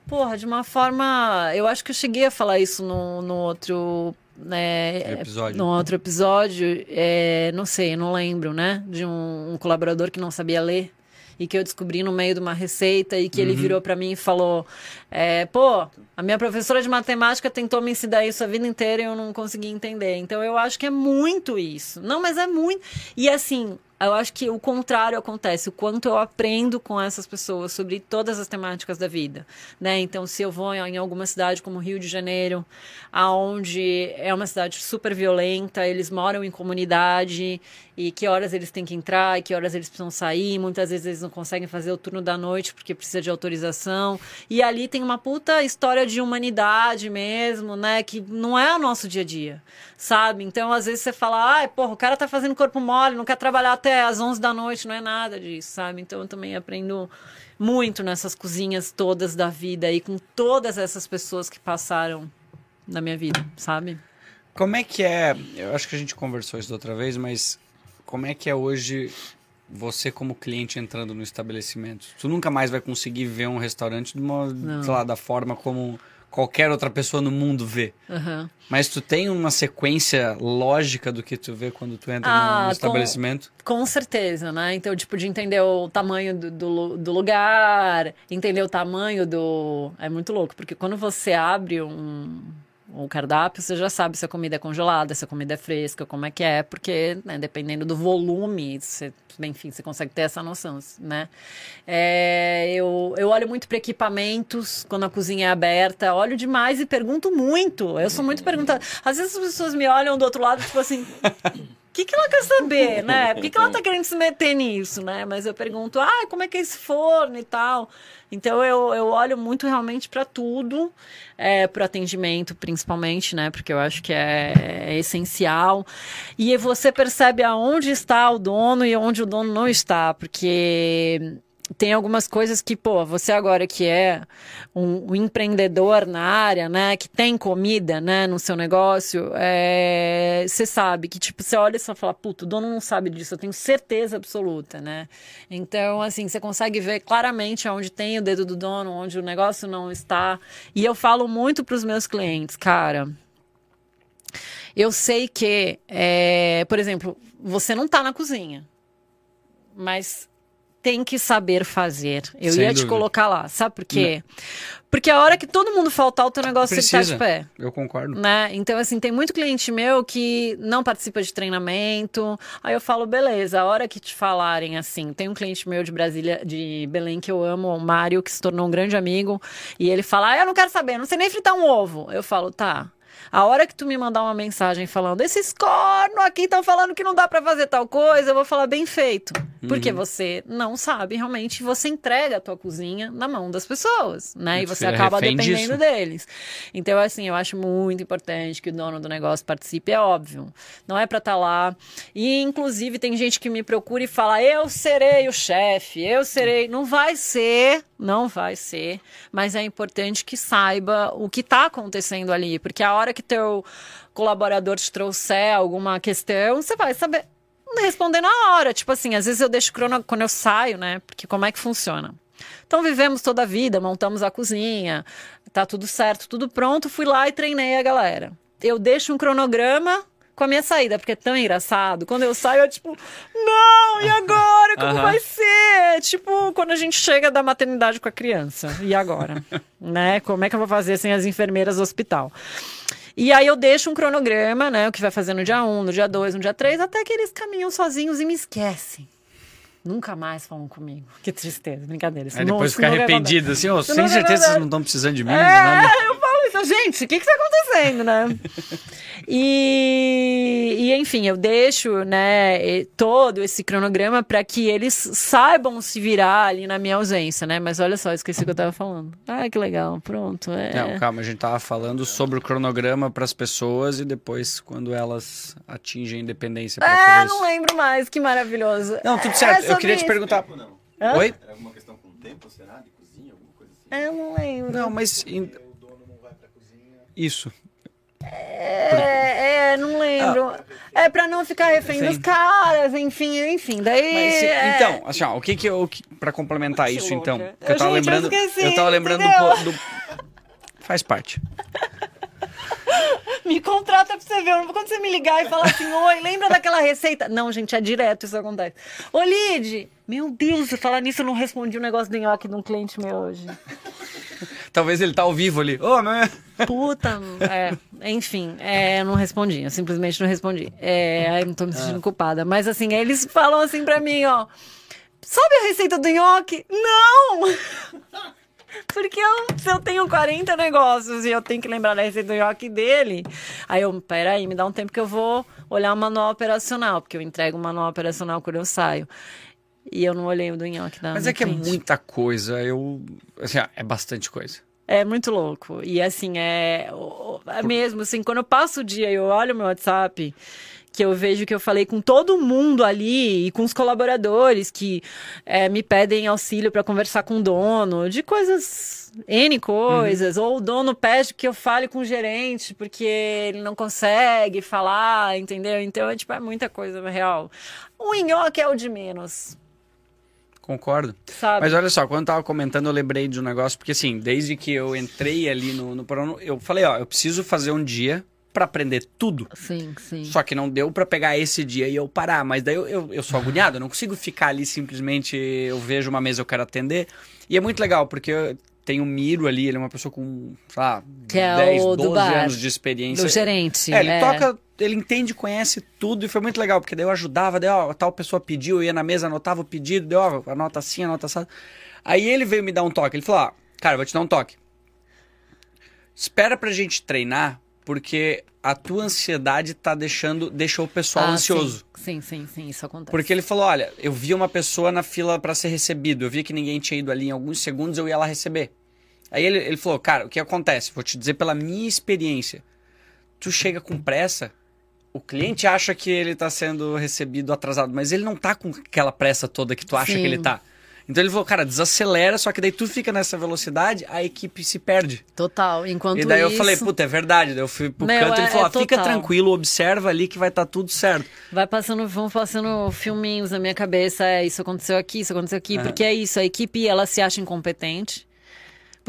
Porra, de uma forma. Eu acho que eu cheguei a falar isso no, no outro. Né, Episódio. No outro episódio, é, não sei, não lembro, né? De um, um colaborador que não sabia ler e que eu descobri no meio de uma receita e que ele virou pra mim e falou: é, pô, a minha professora de matemática tentou me ensinar isso a vida inteira e eu não consegui entender. Então eu acho que é muito isso. Não, mas é muito. E assim. Eu acho que o contrário acontece, o quanto eu aprendo com essas pessoas sobre todas as temáticas da vida, né? Então, se eu vou em alguma cidade como Rio de Janeiro, aonde é uma cidade super violenta, eles moram em comunidade e que horas eles têm que entrar, e que horas eles precisam sair, muitas vezes eles não conseguem fazer o turno da noite porque precisa de autorização. E ali tem uma puta história de humanidade mesmo, né, que não é o nosso dia a dia, sabe? Então, às vezes você fala: "Ai, porra, o cara tá fazendo corpo mole, não quer trabalhar até às 11 da noite", não é nada disso, sabe? Então, eu também aprendo muito nessas cozinhas todas da vida e com todas essas pessoas que passaram na minha vida, sabe? Como é que é? Eu acho que a gente conversou isso da outra vez, mas como é que é hoje você como cliente entrando no estabelecimento? Tu nunca mais vai conseguir ver um restaurante de uma, lá, da forma como qualquer outra pessoa no mundo vê. Aham. Mas tu tem uma sequência lógica do que tu vê quando tu entra Ah, no, no com- estabelecimento? Com certeza, né? Então, tipo, de entender o tamanho do, do, do lugar, entender o tamanho do. É muito louco, porque quando você abre um, um cardápio, você já sabe se a comida é congelada, se a comida é fresca, como é que é, porque, né, dependendo do volume, você, enfim, você consegue ter essa noção, né? É, eu, eu olho muito para equipamentos quando a cozinha é aberta, olho demais e pergunto muito. Eu sou muito perguntada. Às vezes as pessoas me olham do outro lado, tipo assim. Que, que ela quer saber, né? Por que, que ela tá querendo se meter nisso, né? Mas eu pergunto, ah, como é que é esse forno e tal. Então eu, eu olho muito realmente para tudo, é, para atendimento principalmente, né? Porque eu acho que é, é essencial. E você percebe aonde está o dono e onde o dono não está, porque tem algumas coisas que, pô, você agora que é um, um empreendedor na área, né, que tem comida, né, no seu negócio, é, você sabe que, tipo, você olha e você fala, puto, o dono não sabe disso, eu tenho certeza absoluta, né? Então, assim, você consegue ver claramente onde tem o dedo do dono, onde o negócio não está. E eu falo muito para os meus clientes, cara. Eu sei que, é, por exemplo, você não tá na cozinha, mas tem que saber fazer. Eu Sem ia te dúvida. colocar lá, sabe por quê? Porque a hora que todo mundo faltar, o teu negócio tem que estar Precisa. de pé. Eu concordo. Né? Então, assim, tem muito cliente meu que não participa de treinamento. Aí eu falo, beleza, a hora que te falarem assim, tem um cliente meu de Brasília, de Belém, que eu amo, o Mário, que se tornou um grande amigo, e ele fala, ah, eu não quero saber, não sei nem fritar um ovo. Eu falo, tá. A hora que tu me mandar uma mensagem falando, esses corno aqui estão falando que não dá pra fazer tal coisa, eu vou falar bem feito. Porque você não sabe realmente, você entrega a tua cozinha na mão das pessoas, né? E você fica acaba dependendo disso. deles. Então, assim, eu acho muito importante que o dono do negócio participe, é óbvio. Não é pra estar lá. E, inclusive, tem gente que me procura e fala: eu serei o chefe, eu serei. Não vai ser, não vai ser. Mas é importante que saiba o que tá acontecendo ali. Porque a hora que teu colaborador te trouxer alguma questão, você vai saber responder na hora. Tipo assim, às vezes eu deixo crono quando eu saio, né? Porque como é que funciona? Então vivemos toda a vida, montamos a cozinha, tá tudo certo, tudo pronto, fui lá e treinei a galera. Eu deixo um cronograma com a minha saída, porque é tão engraçado. Quando eu saio, eu tipo, não, e agora? Como Aham. vai ser? Tipo, quando a gente chega da maternidade com a criança. E agora? né? Como é que eu vou fazer sem as enfermeiras do hospital? E aí eu deixo um cronograma, né? O que vai fazer no dia 1, no dia 2, no dia 3, até que eles caminham sozinhos e me esquecem. Nunca mais falam comigo. Que tristeza, brincadeira. Aí depois vai arrependido, assim, Isso sem certeza vocês não estão precisando de mim, é, eu falo isso, então, gente, o que que tá acontecendo, né? E, e, enfim, eu deixo, né, todo esse cronograma para que eles saibam se virar ali na minha ausência, né? Mas olha só, esqueci o que eu tava falando. Ah, que legal, pronto. É... Não, calma, a gente tava falando sobre o cronograma para as pessoas e depois quando elas atingem a independência. Ah, não lembro mais, que maravilhoso. Não, tudo certo. É eu queria te perguntar. Tempo? Oi? Era alguma questão com tempo, será? De cozinha, alguma coisa assim? É, eu não lembro. Não, mas O dono não vai pra cozinha. Isso. É, é, não lembro. É pra não ficar refém Sim. dos caras, enfim, enfim. Daí. Mas se- é- Então, assim, ó, o que que eu. Pra complementar Que isso, louca. então. Que eu Eu, tava gente, eu lembrando. esqueci, eu tava lembrando do, do. Faz parte. Me contrata pra você ver. Eu Quando você me ligar e falar assim, oi, lembra daquela receita? Não, gente, é direto isso acontece. Ô, Lid, meu Deus, falar nisso, eu não respondi o negócio do nhoque de um cliente meu hoje. Talvez ele tá ao vivo ali. Ô, mas... Puta, é, enfim, é, eu não respondi, eu simplesmente não respondi. É, aí eu não tô me sentindo culpada. Mas assim, eles falam assim pra mim, ó. Sabe a receita do nhoque? Não! Porque eu, se eu tenho 40 negócios e eu tenho que lembrar da receita do nhoque dele, aí eu, peraí, me dá um tempo que eu vou olhar o manual operacional, porque eu entrego o manual operacional quando eu saio. E eu não olhei o do nhoque da Mas é que é muita coisa. Eu. Assim, é bastante coisa. É muito louco. E assim, é, é mesmo, assim, quando eu passo o dia e eu olho meu WhatsApp, que eu vejo que eu falei com todo mundo ali e com os colaboradores que é, me pedem auxílio para conversar com o dono, de coisas, N coisas, ou o dono pede que eu fale com o gerente porque ele não consegue falar, entendeu? Então, é, tipo, é muita coisa real. O nhoque é o de menos, Concordo. sabe? Mas olha só, quando eu tava comentando, eu lembrei de um negócio, porque assim, desde que eu entrei ali no, no programa, eu falei, ó, eu preciso fazer um dia pra aprender tudo. Sim, sim. Só que não deu pra pegar esse dia e eu parar. Mas daí eu, eu, eu sou agoniado, eu não consigo ficar ali simplesmente. Eu vejo uma mesa, eu quero atender. E é muito legal, porque eu tenho o Miro ali, ele é uma pessoa com, sei lá, Que é 10, o do 12 bar, anos de experiência. Do gerente. É, ele é. toca, ele entende, conhece tudo e foi muito legal, porque daí eu ajudava, daí, ó, tal pessoa pediu, eu ia na mesa, anotava o pedido, daí, ó, anota assim, anota assim. Aí ele veio me dar um toque, ele falou, ó, cara, eu vou te dar um toque. Espera pra gente treinar, porque a tua ansiedade tá deixando, deixou o pessoal Ah, ansioso. Sim, sim, sim, sim, isso acontece. Porque ele falou, olha, eu vi uma pessoa na fila pra ser recebido, eu vi que ninguém tinha ido ali em alguns segundos, eu ia lá receber. Aí ele, ele falou, cara, o que acontece? Vou te dizer pela minha experiência. Tu chega com pressa, o cliente acha que ele tá sendo recebido atrasado, mas ele não tá com aquela pressa toda que tu acha Sim. que ele tá. Então ele falou, cara, desacelera, só que daí tu fica nessa velocidade, a equipe se perde. Total. Enquanto e daí eu isso, falei, puta, é verdade. Daí eu fui pro Meu, canto e ele é- falou, é fica tranquilo, observa ali que vai estar tudo certo. vai passando, vão passando filminhos na minha cabeça. É, isso aconteceu aqui, isso aconteceu aqui. Aham. Porque é isso, a equipe, ela se acha incompetente.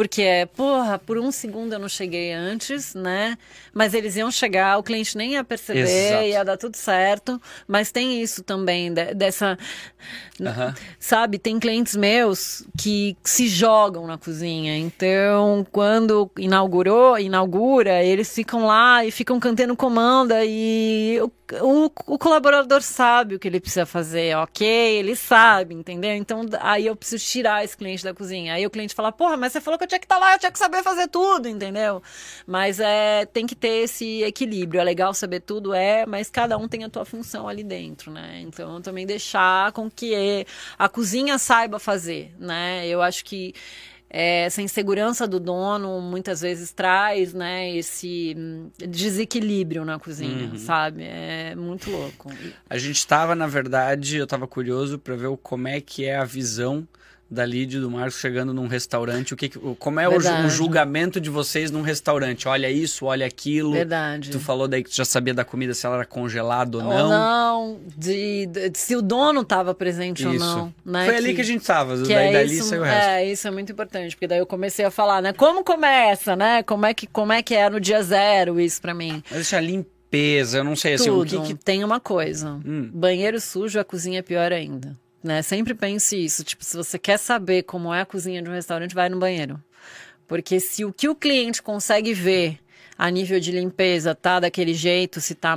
Porque é, porra, por um segundo eu não cheguei antes, né? Mas eles iam chegar, o cliente nem ia perceber, Exato. ia dar tudo certo. Mas tem isso também, de- dessa. Sabe, tem clientes meus que se jogam na cozinha. Então, quando inaugurou, inaugura, eles ficam lá e ficam cantando comanda e o, o, colaborador sabe o que ele precisa fazer, ok? Ele sabe, entendeu? Então, aí eu preciso tirar esse cliente da cozinha. Aí o cliente fala, porra, mas você falou que eu tinha que estar lá, eu tinha que saber fazer tudo, entendeu? Mas é, tem que ter esse equilíbrio. É legal saber tudo, é, mas cada um tem a tua função ali dentro, né? Então, também deixar com que a cozinha saiba fazer, né? Eu acho que é, essa insegurança do dono muitas vezes traz, né, esse hum, desequilíbrio na cozinha, sabe? É muito louco. A gente estava, na verdade, eu estava curioso para ver como é que é a visão da Lid e do Marcos chegando num restaurante, o que, que- como é o, o julgamento de vocês num restaurante. Olha isso, olha aquilo. Verdade. Tu falou daí que tu já sabia da comida se ela era congelada ou Ou não. não, de, de- se o dono estava presente ou Isso. não. Né? Foi ali que a gente tava, que daí é dali isso, saiu o resto. É, isso é muito importante, porque daí eu comecei a falar, né? Como começa, né? Como é que, como é, que é no dia zero isso pra mim? Mas isso é limpeza, eu não sei assim, Tudo. o que que Tem uma coisa. Hum. Banheiro sujo, a cozinha é pior ainda. Né? Sempre pense isso. Tipo, se você quer saber como é a cozinha de um restaurante, vai no banheiro. Porque se o que o cliente consegue ver a nível de limpeza tá daquele jeito, se tá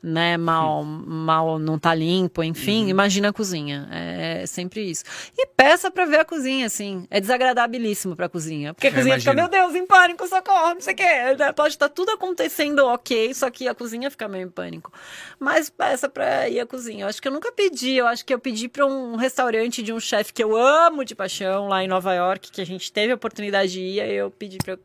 né, mal, mal não tá limpo, enfim, uhum. imagina a cozinha. É, é sempre isso. E peça para ver a cozinha, assim. É desagradabilíssimo pra cozinha. Porque a cozinha fica, meu Deus, em pânico, socorro, não sei o quê. Né, pode estar tá tudo acontecendo ok, só que a cozinha fica meio em pânico. Mas peça pra ir à cozinha. Eu acho que eu nunca pedi, eu acho que eu pedi pra um restaurante de um chefe que eu amo de paixão, lá em Nova York, que a gente teve a oportunidade de ir, aí eu pedi pra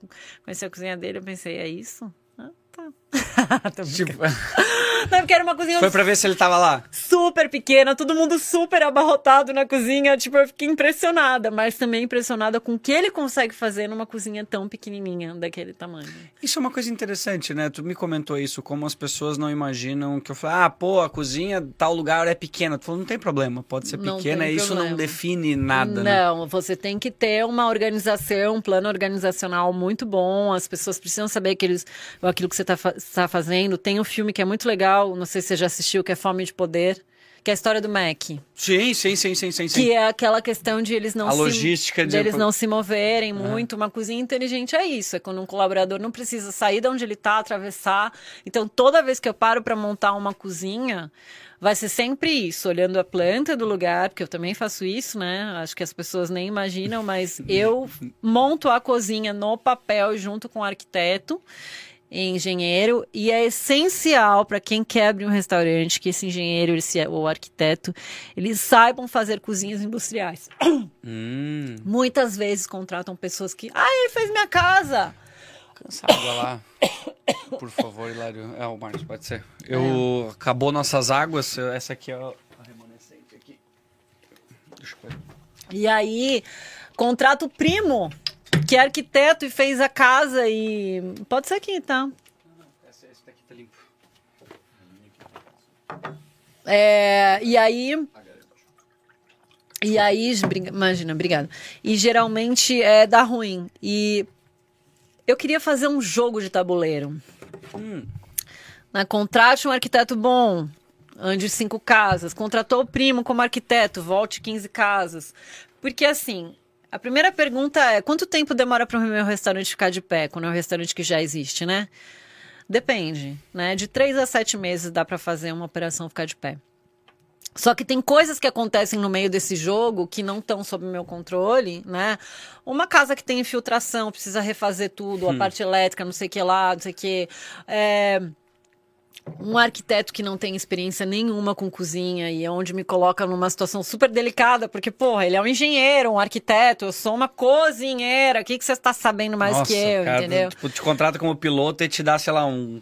conhecer a cozinha dele, eu pensei, é isso? Ah, tá. tipo... Não, porque era uma cozinha. Foi pra ver se ele tava lá. Super pequena, todo mundo super abarrotado na cozinha. Tipo, eu fiquei impressionada, mas também impressionada com o que ele consegue fazer numa cozinha tão pequenininha, daquele tamanho. Isso é uma coisa interessante, né? Tu me comentou isso, como as pessoas não imaginam que eu falei, ah, pô, a cozinha, tal lugar é pequena. Tu falou, não tem problema, pode ser pequena, isso não define nada. Né? Não, né? você tem que ter uma organização, um plano organizacional muito bom. As pessoas precisam saber que eles, aquilo que você tá fazendo. Tem um filme que é muito legal não sei se você já assistiu, que é Fome de Poder. Que é a história do Mac. Sim, sim, sim, sim, sim. Que é aquela questão de eles não a se, logística de eles não se moverem uhum. muito. Uma cozinha inteligente é isso, é quando um colaborador não precisa sair de onde ele está, atravessar. Então, toda vez que eu paro para montar uma cozinha, vai ser sempre isso, olhando a planta do lugar, porque eu também faço isso, né? Acho que as pessoas nem imaginam, mas eu monto a cozinha no papel junto com o arquiteto engenheiro e é essencial para quem quer abrir um restaurante que esse engenheiro esse, ou arquiteto eles saibam fazer cozinhas industriais. Hum. Muitas vezes contratam pessoas que, ah, ele fez minha casa. Cansado lá. Por favor, Hilário. É, o Marcos, pode ser. Eu é. acabou nossas águas. Essa aqui é a remanescente aqui. E aí, contrato primo que é arquiteto e fez a casa e. Pode ser aqui, tá? Esse, esse daqui tá limpo. É, e aí. E aí, imagina, obrigada. E geralmente é dá ruim. E eu queria fazer um jogo de tabuleiro. Hum. Na, contrate um arquiteto bom, ande cinco casas. Contratou o primo como arquiteto, volte 15 casas. Porque assim, a primeira pergunta é: quanto tempo demora para o meu restaurante ficar de pé, quando é um restaurante que já existe, né? Depende, né? De três a sete meses dá para fazer uma operação ficar de pé. Só que tem coisas que acontecem no meio desse jogo que não estão sob meu controle, né? Uma casa que tem infiltração, precisa refazer tudo, hum. a parte elétrica, não sei o que lá, não sei o que. É um arquiteto que não tem experiência nenhuma com cozinha e é onde me coloca numa situação super delicada, porque, porra, ele é um engenheiro, um arquiteto, eu sou uma cozinheira, o que, que você está sabendo mais Nossa, que eu, cara, entendeu? Tipo, te contrata como piloto e te dá, sei lá, um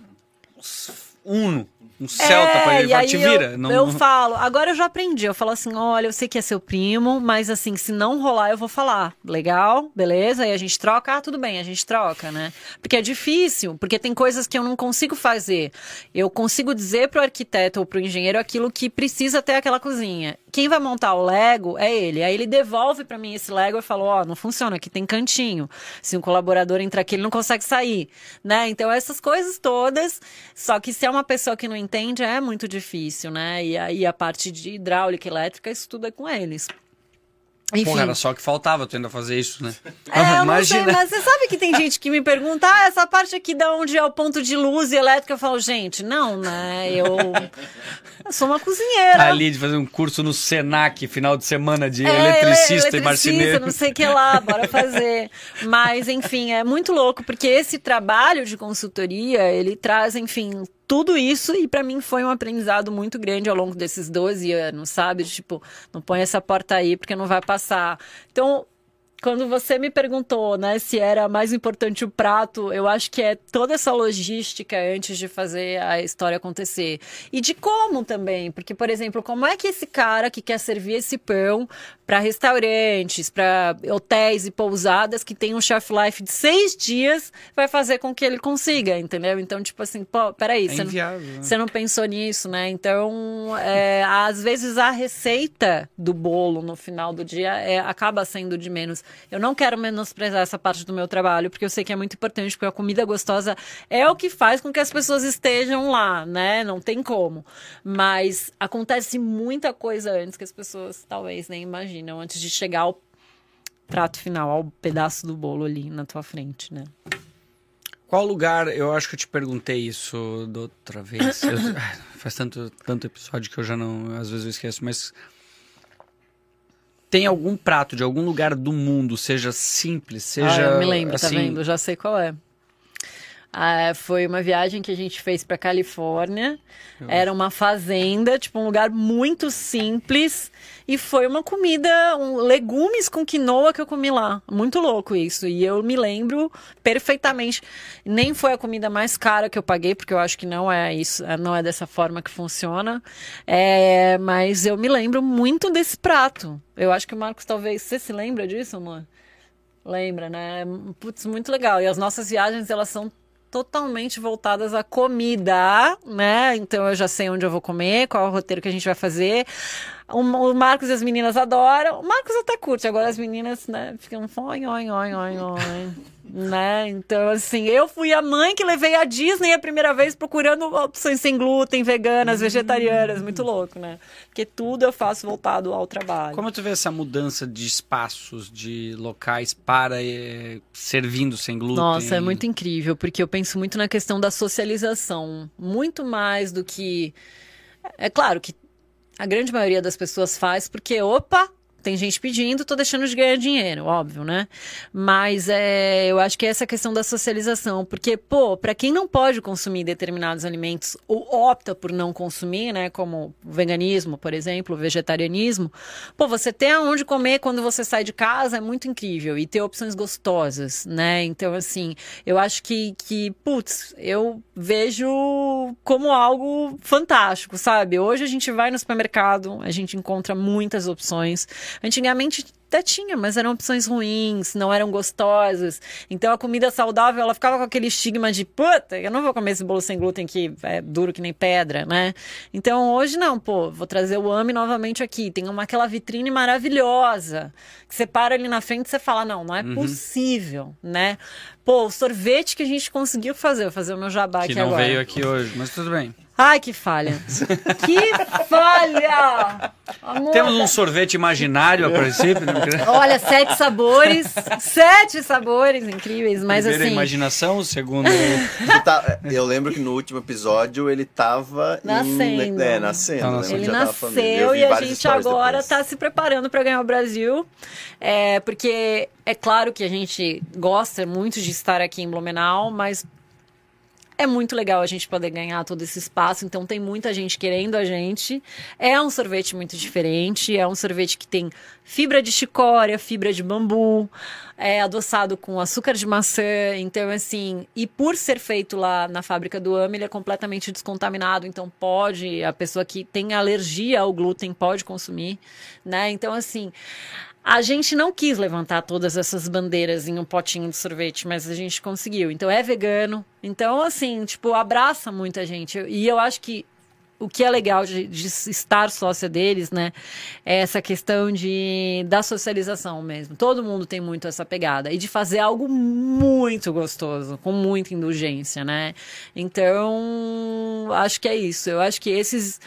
Uno um Celta é, pra ele, fala, te vira. Eu, não... eu falo, agora eu já aprendi. Eu falo assim: olha, eu sei que é seu primo, mas assim, se não rolar, eu vou falar. Legal, beleza? Aí a gente troca, ah, tudo bem, a gente troca, né? Porque é difícil, porque tem coisas que eu não consigo fazer. Eu consigo dizer pro arquiteto ou pro engenheiro aquilo que precisa ter aquela cozinha quem vai montar o Lego é ele. Aí ele devolve para mim esse Lego e falou: Ó, oh, não funciona, aqui tem cantinho. Se um colaborador entrar aqui, ele não consegue sair, né? Então, essas coisas todas. Só que se é uma pessoa que não entende, é muito difícil, né? E aí a parte de hidráulica elétrica, isso tudo é com eles. Enfim. Pô, era só que faltava tu ainda fazer isso, né? É, não sei, mas você sabe que tem gente que me pergunta, ah, essa parte aqui da onde é o ponto de luz e elétrica, eu falo, gente, não, né? Eu, eu sou uma cozinheira. Ali de fazer um curso no Senac, final de semana de é, eletricista, eletricista e marceneiro. não sei o que lá, bora fazer. Mas, enfim, é muito louco, porque esse trabalho de consultoria, ele traz, enfim, tudo isso e para mim foi um aprendizado muito grande ao longo desses 12 anos, sabe? Tipo, não põe essa porta aí porque não vai passar. Então, quando você me perguntou, né, se era mais importante o prato, eu acho que é toda essa logística antes de fazer a história acontecer. E de como também, porque por exemplo, como é que esse cara que quer servir esse pão para restaurantes, para hotéis e pousadas que tem um chef life de seis dias, vai fazer com que ele consiga, entendeu? Então, tipo assim, pô, peraí, é você, inviável, não, né? você não pensou nisso, né? Então, é, às vezes a receita do bolo no final do dia é, acaba sendo de menos. Eu não quero menosprezar essa parte do meu trabalho, porque eu sei que é muito importante, porque a comida gostosa é o que faz com que as pessoas estejam lá, né? Não tem como. Mas acontece muita coisa antes que as pessoas talvez nem imaginam, antes de chegar ao prato final, ao pedaço do bolo ali na tua frente, né? Qual lugar, eu acho que eu te perguntei isso da outra vez. Eu, faz tanto, tanto episódio que eu já não, às vezes eu esqueço, mas tem algum prato de algum lugar do mundo, seja simples, seja. Ah, eu me lembro, assim, tá vendo? Já sei qual é. Ah, foi uma viagem que a gente fez para Califórnia. Era uma fazenda, tipo um lugar muito simples. E foi uma comida, um, legumes com quinoa que eu comi lá. Muito louco isso. E eu me lembro perfeitamente. Nem foi a comida mais cara que eu paguei, porque eu acho que não é isso, não é dessa forma que funciona. É, mas eu me lembro muito desse prato. Eu acho que o Marcos talvez. Você se lembra disso, amor? Lembra, né? Putz, muito legal. E as nossas viagens, elas são totalmente voltadas à comida, né? Então eu já sei onde eu vou comer, qual é o roteiro que a gente vai fazer. O, o Marcos e as meninas adoram. O Marcos até curte, agora as meninas, né, ficam oi, oi, oi, oi, oi. Né? Então, assim, eu fui a mãe que levei a Disney a primeira vez procurando opções sem glúten, veganas, vegetarianas. Muito louco, né? Porque tudo eu faço voltado ao trabalho. Como tu vê essa mudança de espaços, de locais para eh, servindo sem glúten? Nossa, é muito incrível, porque eu penso muito na questão da socialização. Muito mais do que. É claro que a grande maioria das pessoas faz porque, opa, tem gente pedindo, tô deixando de ganhar dinheiro, óbvio, né? Mas é, eu acho que é essa questão da socialização, porque, pô, para quem não pode consumir determinados alimentos ou opta por não consumir, né, como o veganismo, por exemplo, o vegetarianismo, pô, você ter aonde comer quando você sai de casa é muito incrível e ter opções gostosas, né? Então, assim, eu acho que, que putz, eu vejo como algo fantástico, sabe? Hoje a gente vai no supermercado, a gente encontra muitas opções. Antigamente até tinha, mas eram opções ruins, não eram gostosas. Então a comida saudável, ela ficava com aquele estigma de, puta, eu não vou comer esse bolo sem glúten que é duro que nem pedra, né? Então hoje não, pô, vou trazer o AME novamente aqui. Tem uma aquela vitrine maravilhosa, que você para ali na frente e você fala, não, não é Uhum. possível, né? Pô, o sorvete que a gente conseguiu fazer, vou fazer o meu jabá Que aqui não agora. veio aqui hoje, mas tudo bem. Ai, que falha. que falha! Amor, Temos um sorvete imaginário a princípio, né? Olha, sete sabores, sete sabores incríveis, mas Primeiro a assim, imaginação, o segundo tá- eu lembro que no último episódio ele tava em- Nascendo. é, nascendo. Que ele nasceu e a gente agora depois. tá se preparando para ganhar o Brasil, é, porque é claro que a gente gosta muito de estar aqui em Blumenau, mas é muito legal a gente poder ganhar todo esse espaço, então tem muita gente querendo a gente. É um sorvete muito diferente, é um sorvete que tem fibra de chicória, fibra de bambu, é adoçado com açúcar de maçã, então assim, e por ser feito lá na fábrica do AME, ele é completamente descontaminado, então pode, a pessoa que tem alergia ao glúten pode consumir, né? Então assim, a gente não quis levantar todas essas bandeiras em um potinho de sorvete, mas a gente conseguiu. Então é vegano. Então, assim, tipo, abraça muita gente. E eu acho que o que é legal de, de estar sócia deles, né? É essa questão de da socialização mesmo. Todo mundo tem muito essa pegada. E de fazer algo muito gostoso, com muita indulgência, né? Então, acho que é isso. Eu acho que esses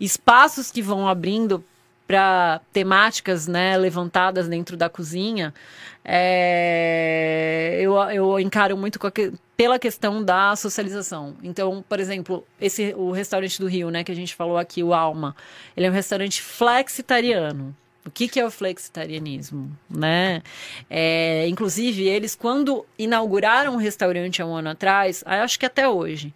espaços que vão abrindo para temáticas né, levantadas dentro da cozinha, é, eu, eu encaro muito pela questão da socialização. Então, por exemplo, esse o restaurante do Rio, né, que a gente falou aqui, o Alma, ele é um restaurante flexitariano. O que, que é o flexitarianismo, né? É, inclusive, eles, quando inauguraram o restaurante há um ano atrás, acho que até hoje,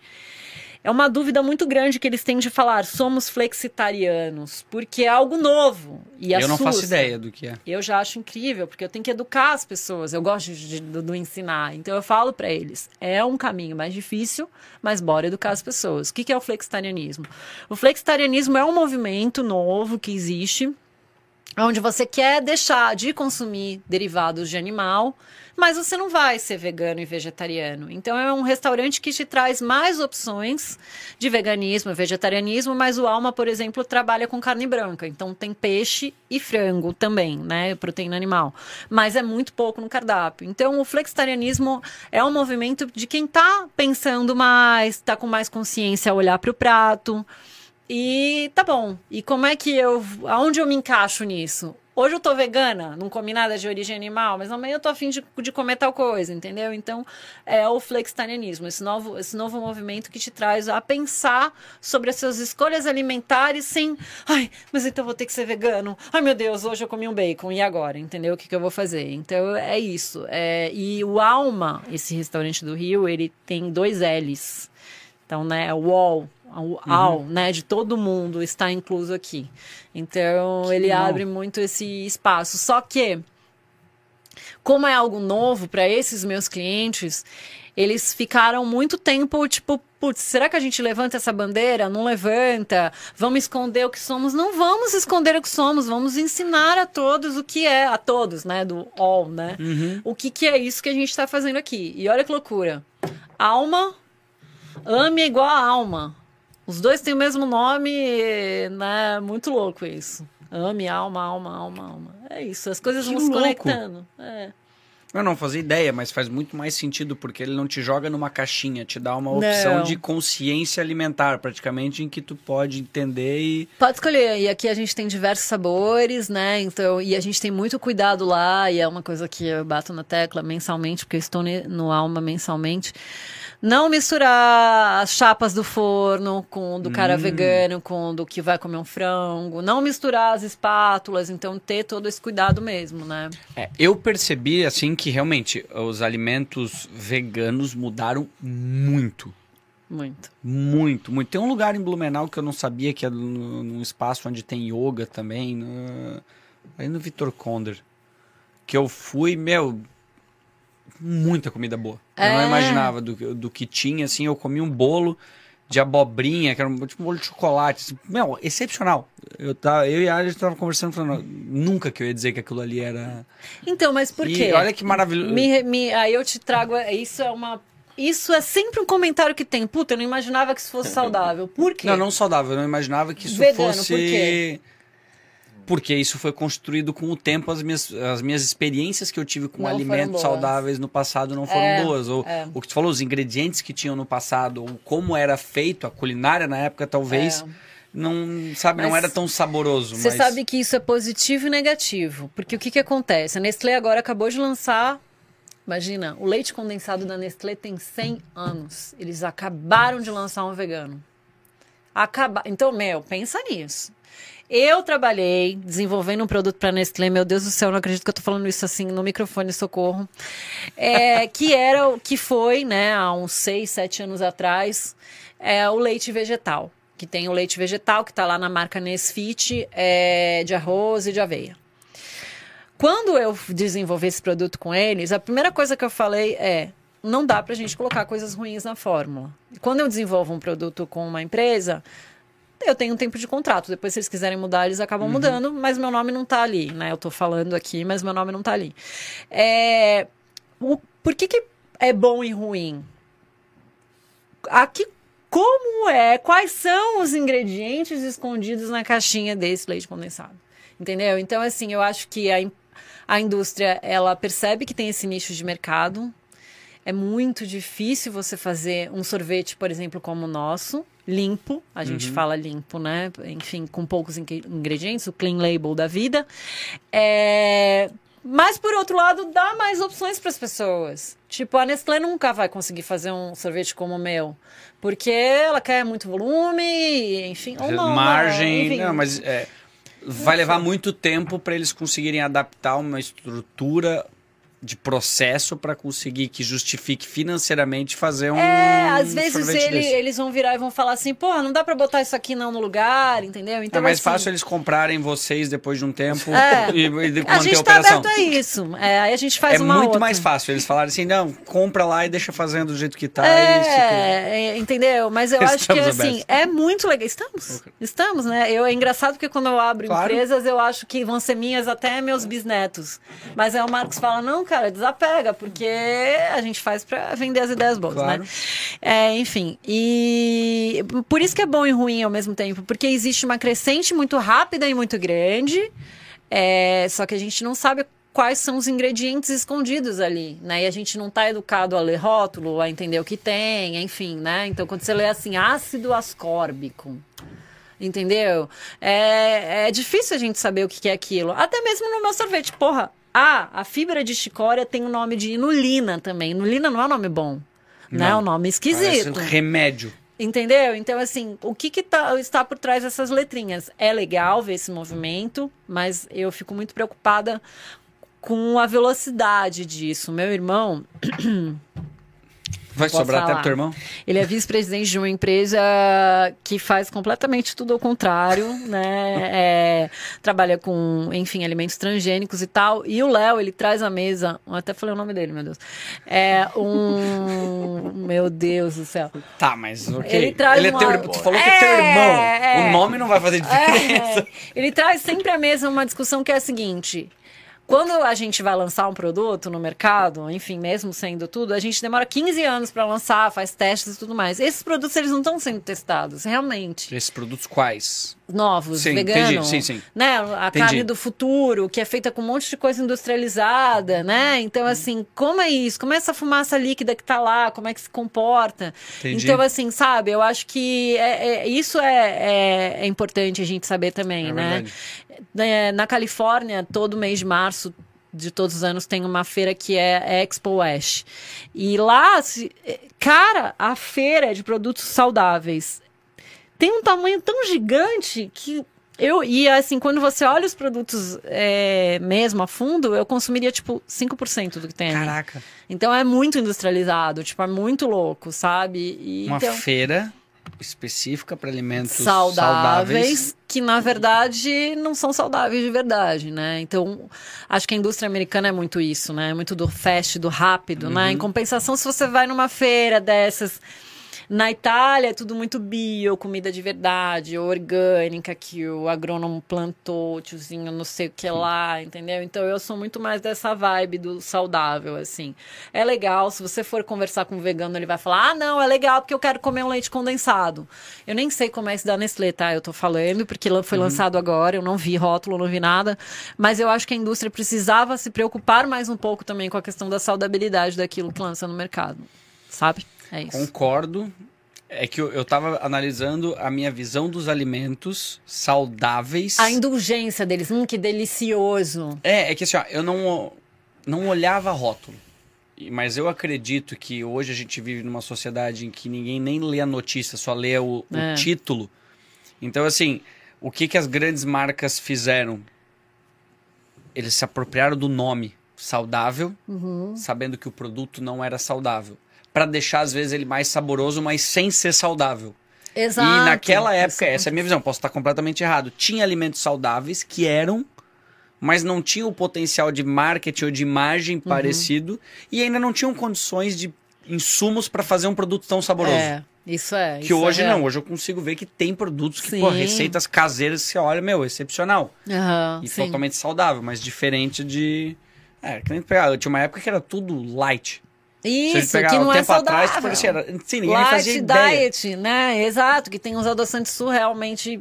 é uma dúvida muito grande que eles têm de falar somos flexitarianos, porque é algo novo e Eu não faço assusta. ideia do que é. Eu já acho incrível, porque eu tenho que educar as pessoas. Eu gosto de, do, do ensinar. Então eu falo para eles: é um caminho mais difícil, mas bora educar as pessoas. O que, que é o flexitarianismo? O flexitarianismo é um movimento novo que existe, onde você quer deixar de consumir derivados de animal, mas você não vai ser vegano e vegetariano. Então é um restaurante que te traz mais opções de veganismo, vegetarianismo, mas o Alma, por exemplo, trabalha com carne branca. Então tem peixe e frango também, né? Proteína animal. Mas é muito pouco no cardápio. Então o flexitarianismo é um movimento de quem está pensando mais, está com mais consciência a olhar para o prato. E tá bom. E como é que eu. Aonde eu me encaixo nisso? Hoje eu tô vegana, não comi nada de origem animal, mas amanhã eu tô afim de, de comer tal coisa, entendeu? Então, é o flexitarianismo, esse novo, esse novo movimento que te traz a pensar sobre as suas escolhas alimentares sem, ai, mas então vou ter que ser vegano. Ai, meu Deus, hoje eu comi um bacon, e agora? Entendeu? O que, que eu vou fazer? Então, é isso. É, e o Alma, esse restaurante do Rio, ele tem dois L's. Então, né, o all, o all, né, de todo mundo está incluso aqui. Então, Que ele abre muito esse espaço. Só que, como é algo novo para esses meus clientes, eles ficaram muito tempo, tipo, putz, será que a gente levanta essa bandeira? Não levanta. Vamos esconder o que somos? Não vamos esconder o que somos, vamos ensinar a todos o que é, a todos, né, do all, né? Uhum. O que, que é isso que a gente está fazendo aqui. E olha que loucura. Alma, ame igual a alma. Os dois têm o mesmo nome, né? Muito louco isso. Ame, alma, alma, alma, alma. É isso, as coisas Que vão se louco. conectando. É. Eu não fazia ideia, mas faz muito mais sentido porque ele não te joga numa caixinha, te dá uma opção Não. de consciência alimentar, praticamente, em que tu pode entender e. Pode escolher. E aqui a gente tem diversos sabores, né? Então, e a gente tem muito cuidado lá, e é uma coisa que eu bato na tecla mensalmente, porque eu estou no Alma mensalmente. Não misturar as chapas do forno com do cara vegano, com o do que vai comer um frango. Não misturar as espátulas. Então, ter todo esse cuidado mesmo, né? É, eu percebi, assim, que realmente os alimentos veganos mudaram muito. Muito. Muito, muito. Tem um lugar em Blumenau que eu não sabia que é num espaço onde tem yoga também, no, aí no Vitor Konder. Que eu fui, meu, muita comida boa. Eu não É. imaginava do, do que tinha, assim, eu comi um bolo de abobrinha, que era um, tipo um bolo de chocolate. assim, meu, excepcional. Eu, tava, eu e a Ari tava conversando, falando, nunca que eu ia dizer que aquilo ali era... Então, mas por E quê? olha que maravilhoso. Me, me- aí eu te trago. Isso é uma. Isso é sempre um comentário que tem. Puta, eu não imaginava que isso fosse saudável. Por quê? Não, não saudável. Eu não imaginava que isso Vegano, fosse. por quê? Porque isso foi construído com o tempo. As minhas, as minhas experiências que eu tive com Não alimentos saudáveis no passado não foram É, boas. Ou é. o que tu falou, os ingredientes que tinham no passado, ou como era feito, a culinária na época, talvez. É. Não, sabe, não Mas era tão saboroso. Você mas... sabe que isso é positivo e negativo. Porque o que, que acontece? A Nestlé agora acabou de lançar. Imagina, o leite condensado da Nestlé tem 100 anos. Eles acabaram de lançar um vegano. Acaba... Então, meu, pensa nisso. Eu trabalhei desenvolvendo um produto para Nestlé, meu Deus do céu, não acredito que eu tô falando isso assim no microfone, socorro. É, que era o que foi, né, há uns 6, 7 anos atrás, é, o leite vegetal. Que tem o leite vegetal, que tá lá na marca Nesfit, é, de arroz e de aveia. Quando eu desenvolvi esse produto com eles, a primeira coisa que eu falei é: não dá pra gente colocar coisas ruins na fórmula. Quando eu desenvolvo um produto com uma empresa, eu tenho um tempo de contrato. Depois, se eles quiserem mudar, eles acabam mudando, mas meu nome não tá ali, né? Eu tô falando aqui, mas meu nome não tá ali. É, o- por que, que é bom e ruim? Aqui, como é? Quais são os ingredientes escondidos na caixinha desse leite condensado? Entendeu? Então, assim, eu acho que a, in- a indústria, ela percebe que tem esse nicho de mercado. É muito difícil você fazer um sorvete, por exemplo, como o nosso, limpo. A gente fala limpo, né? Enfim, com poucos ingre- ingredientes, o clean label da vida. É, Mas, por outro lado, dá mais opções para as pessoas. Tipo, a Nestlé nunca vai conseguir fazer um sorvete como o meu. Porque ela quer muito volume, enfim. Ou não, né? Margem. Enfim. Não, mas é, vai levar muito tempo para eles conseguirem adaptar uma estrutura de processo para conseguir que justifique financeiramente fazer um É, às vezes ele- eles vão virar e vão falar assim, porra, não dá pra botar isso aqui não no lugar, entendeu? Então, é mais assim, fácil eles comprarem vocês depois de um tempo É. e, e A gente a tá operação. aberto a isso. É, aí a gente faz é uma muito outra. mais fácil eles falarem assim, não, compra lá e deixa fazendo do jeito que tá. É, é, entendeu? Mas eu acho que assim, é muito legal. Estamos, estamos, né? Eu, é engraçado porque quando eu abro Claro. empresas, eu acho que vão ser minhas até meus bisnetos. Mas aí o Marcos fala, não, cara, desapega, porque a gente faz pra vender as ideias boas, Claro. né? É, enfim, e por isso que é bom e ruim ao mesmo tempo, porque existe uma crescente muito rápida e muito grande, é, só que a gente não sabe quais são os ingredientes escondidos ali, né? E a gente não está educado a ler rótulo, a entender o que tem, enfim, né? Então, quando você lê assim, ácido ascórbico, Entendeu? É, é difícil a gente saber o que é aquilo. Até mesmo no meu sorvete. Porra, ah, a fibra de chicória tem o nome de inulina também. Inulina não é um nome bom. Né? É Não. um nome esquisito. um remédio. Entendeu? Então, assim, o que, que tá- está por trás dessas letrinhas? É legal ver esse movimento, mas eu fico muito preocupada com a velocidade disso. Meu irmão, Vai Posso sobrar até falar? pro teu irmão? ele é vice-presidente de uma empresa que faz completamente tudo ao contrário, né? É, trabalha com, enfim, alimentos transgênicos e tal. E o Léo, ele traz à mesa, até falei o nome dele, meu Deus. É um. meu Deus do céu. Tá, mas ok. Ele traz é teu, uma- irmão. Tu falou que é teu É, irmão. é. O nome não vai fazer diferença. É, ele traz sempre à mesa uma discussão que é a seguinte. Quando a gente vai lançar um produto no mercado, enfim, mesmo sendo tudo, a gente demora 15 anos para lançar, faz testes e tudo mais. Esses produtos eles não estão sendo testados, realmente. Esses produtos quais? Novos, Sim, vegano, entendi, sim, sim. né? A Entendi. carne do futuro, que é feita com um monte de coisa industrializada, né? Então, assim, como é isso? Como é essa fumaça líquida que tá lá? Como é que se comporta? Entendi. Então, assim, sabe? Eu acho que é- é- isso é, é- é importante a gente saber também, É né? verdade. É, na Califórnia, todo mês de março de todos os anos tem uma feira que é Expo West. E lá, se- cara, a feira é de produtos saudáveis tem um tamanho tão gigante que eu e assim quando você olha os produtos é, mesmo a fundo eu consumiria tipo 5% do que tem ali. Caraca. então é muito industrializado tipo é muito louco sabe e, Uma então, feira específica para alimentos saudáveis, saudáveis. que na verdade não são saudáveis de verdade, né? Então, acho que a indústria americana é muito isso, né? É muito do fast, do rápido, Uhum. né? Em compensação, se você vai numa feira dessas na Itália é tudo muito bio, comida de verdade, orgânica, que o agrônomo plantou, tiozinho não sei o que lá, entendeu? Então eu sou muito mais dessa vibe do saudável, assim. É legal, se você for conversar com um vegano, ele vai falar: ah, não, é legal porque eu quero comer um leite condensado. Eu nem sei como é esse da Nestlé, tá? Eu tô falando, porque foi lançado agora, eu não vi rótulo, não vi nada. Mas eu acho que a indústria precisava se preocupar mais um pouco também com a questão da saudabilidade daquilo que lança no mercado. Sabe? É isso. Concordo. É que eu, eu tava analisando a minha visão dos alimentos saudáveis. A indulgência deles, hum, que delicioso. É, é que assim, ó, eu não, não olhava rótulo. Mas eu acredito que hoje a gente vive numa sociedade em que ninguém nem lê a notícia, só lê o, o É. título. Então, assim, o que, que as grandes marcas fizeram? Eles se apropriaram do nome saudável, Uhum. sabendo que o produto não era saudável. Pra deixar, às vezes, ele mais saboroso, mas sem ser saudável. Exato. E naquela época, Isso essa é a minha visão, posso estar completamente errado. Tinha alimentos saudáveis que eram, mas não tinham o potencial de marketing ou de imagem Uhum. parecido e ainda não tinham condições de insumos para fazer um produto tão saboroso. É, isso é. Que isso hoje é não, hoje eu consigo ver que tem produtos que, Sim. pô, receitas caseiras, você olha, meu, excepcional. Aham, E sim. totalmente saudável, mas diferente de. É, que nem pegar. Tinha uma época que era tudo light. Isso, que um não é tempo saudável. atrás, tipo, assim, era, sim, ninguém Light fazia ideia. diet, né? Exato, que tem uns adoçantes surrealmente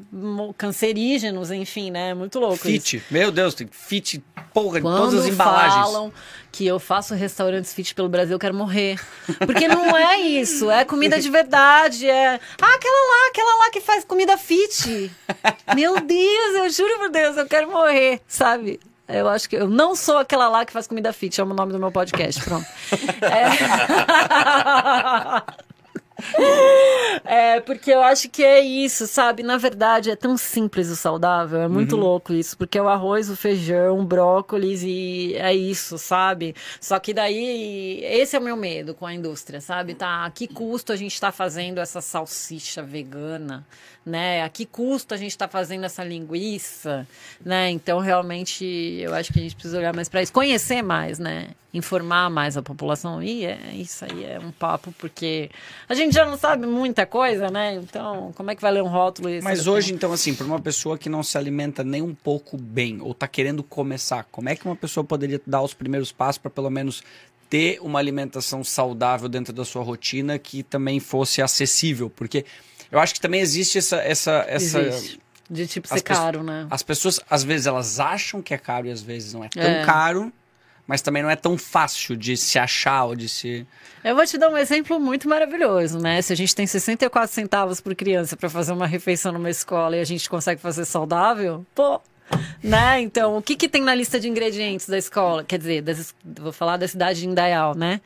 cancerígenos, enfim, né? Muito louco isso. Fit. Meu Deus, tem fit, porra, em Quando todas as embalagens. falam que eu faço restaurantes fit pelo Brasil, eu quero morrer. Porque não é isso, é comida de verdade, é... Ah, aquela lá, aquela lá que faz comida fit. Meu Deus, eu juro por Deus, eu quero morrer, sabe? Eu acho que eu não sou aquela lá que faz comida fit, é o nome do meu podcast, pronto. É... É, porque eu acho que é isso, sabe? Na verdade, é tão simples o saudável, é muito louco isso, porque é o arroz, o feijão, o brócolis e é isso, sabe? Só que daí, esse é o meu medo com a indústria, sabe? Tá, a que custo a gente tá fazendo essa salsicha vegana, né? A que custo a gente tá fazendo essa linguiça, né? Então, realmente, eu acho que a gente precisa olhar mais para isso, conhecer mais, né? Informar mais a população. E é, isso aí é um papo, porque a gente já não sabe muita coisa, né? Então, como é que vai ler um rótulo e Mas hoje, então, assim, para uma pessoa que não se alimenta nem um pouco bem ou tá querendo começar, como é que uma pessoa poderia dar os primeiros passos para pelo menos ter uma alimentação saudável dentro da sua rotina que também fosse acessível? Porque eu acho que também existe essa essa essa Existe. De tipo as ser pessoas- caro, né? as pessoas às vezes elas acham que é caro e às vezes não é tão É. caro. Mas também não é tão fácil de se achar ou de se. Eu vou te dar um exemplo muito maravilhoso, né? Se a gente tem 64 centavos por criança para fazer uma refeição numa escola e a gente consegue fazer saudável, pô, né? Então, o que, que tem na lista de ingredientes da escola? Quer dizer, das, vou falar da cidade de Indaial, né?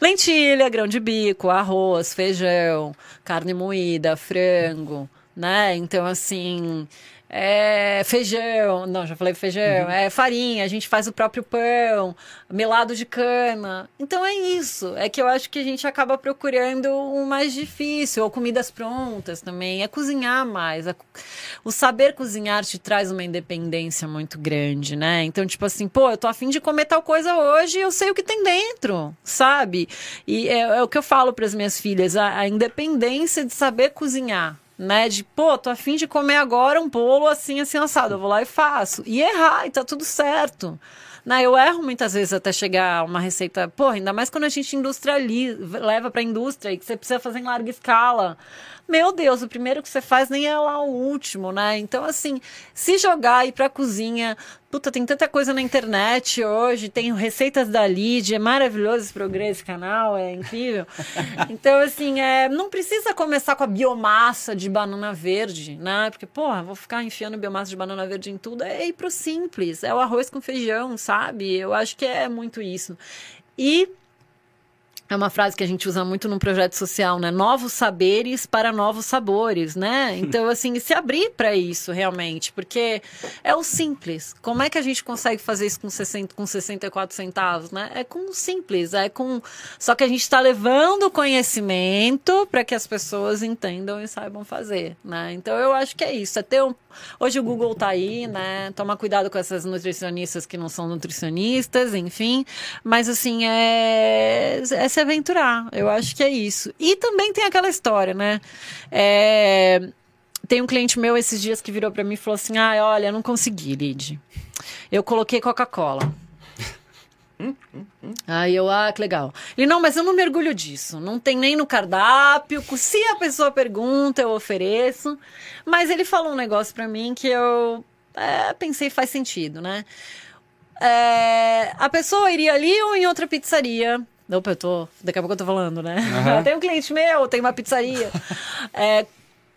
Lentilha, grão de bico, arroz, feijão, carne moída, frango, né? Então, assim, é, feijão, não, já falei feijão, uhum. é farinha, a gente faz o próprio pão, melado de cana. Então é isso. É que eu acho que a gente acaba procurando o mais difícil, ou comidas prontas também, é cozinhar mais. o saber cozinhar te traz uma independência muito grande, né? Então, tipo assim, pô, eu tô afim de comer tal coisa hoje, eu sei o que tem dentro, sabe? E é, é o que eu falo para as minhas filhas, a, a independência de saber cozinhar né? De, pô, tô afim de comer agora um bolo assim, assim, assado. Eu vou lá e faço. E errar, e tá tudo certo. Né? Eu erro muitas vezes até chegar a uma receita, pô, ainda mais quando a gente industrializa, leva pra indústria e que você precisa fazer em larga escala meu Deus, o primeiro que você faz nem é lá o último, né? Então, assim, se jogar ir pra cozinha, puta, tem tanta coisa na internet hoje, tem receitas da Lid, é maravilhoso esse progresso, esse canal, é incrível. Então, assim, é, não precisa começar com a biomassa de banana verde, né? Porque, porra, vou ficar enfiando biomassa de banana verde em tudo, é ir pro simples, é o arroz com feijão, sabe? Eu acho que é muito isso. E é uma frase que a gente usa muito num projeto social, né? Novos saberes para novos sabores, né? Então, assim, se abrir para isso realmente, porque é o simples. Como é que a gente consegue fazer isso com, 60, com 64 centavos, né? É com o simples, é com. Só que a gente está levando o conhecimento para que as pessoas entendam e saibam fazer, né? Então, eu acho que é isso. É ter um... Hoje o Google tá aí, né? Toma cuidado com essas nutricionistas que não são nutricionistas, enfim. Mas, assim, é. é aventurar. Eu acho que é isso. E também tem aquela história, né? É... Tem um cliente meu esses dias que virou para mim e falou assim: ah, olha, não consegui, Lid. Eu coloquei Coca-Cola. Aí eu, ah, que legal. Ele, não, mas eu não mergulho disso. Não tem nem no cardápio. Se a pessoa pergunta, eu ofereço. Mas ele falou um negócio para mim que eu é, pensei faz sentido, né? É, a pessoa iria ali ou em outra pizzaria Opa, eu tô. Daqui a pouco eu tô falando, né? Uhum. tem um cliente meu, tem uma pizzaria. é,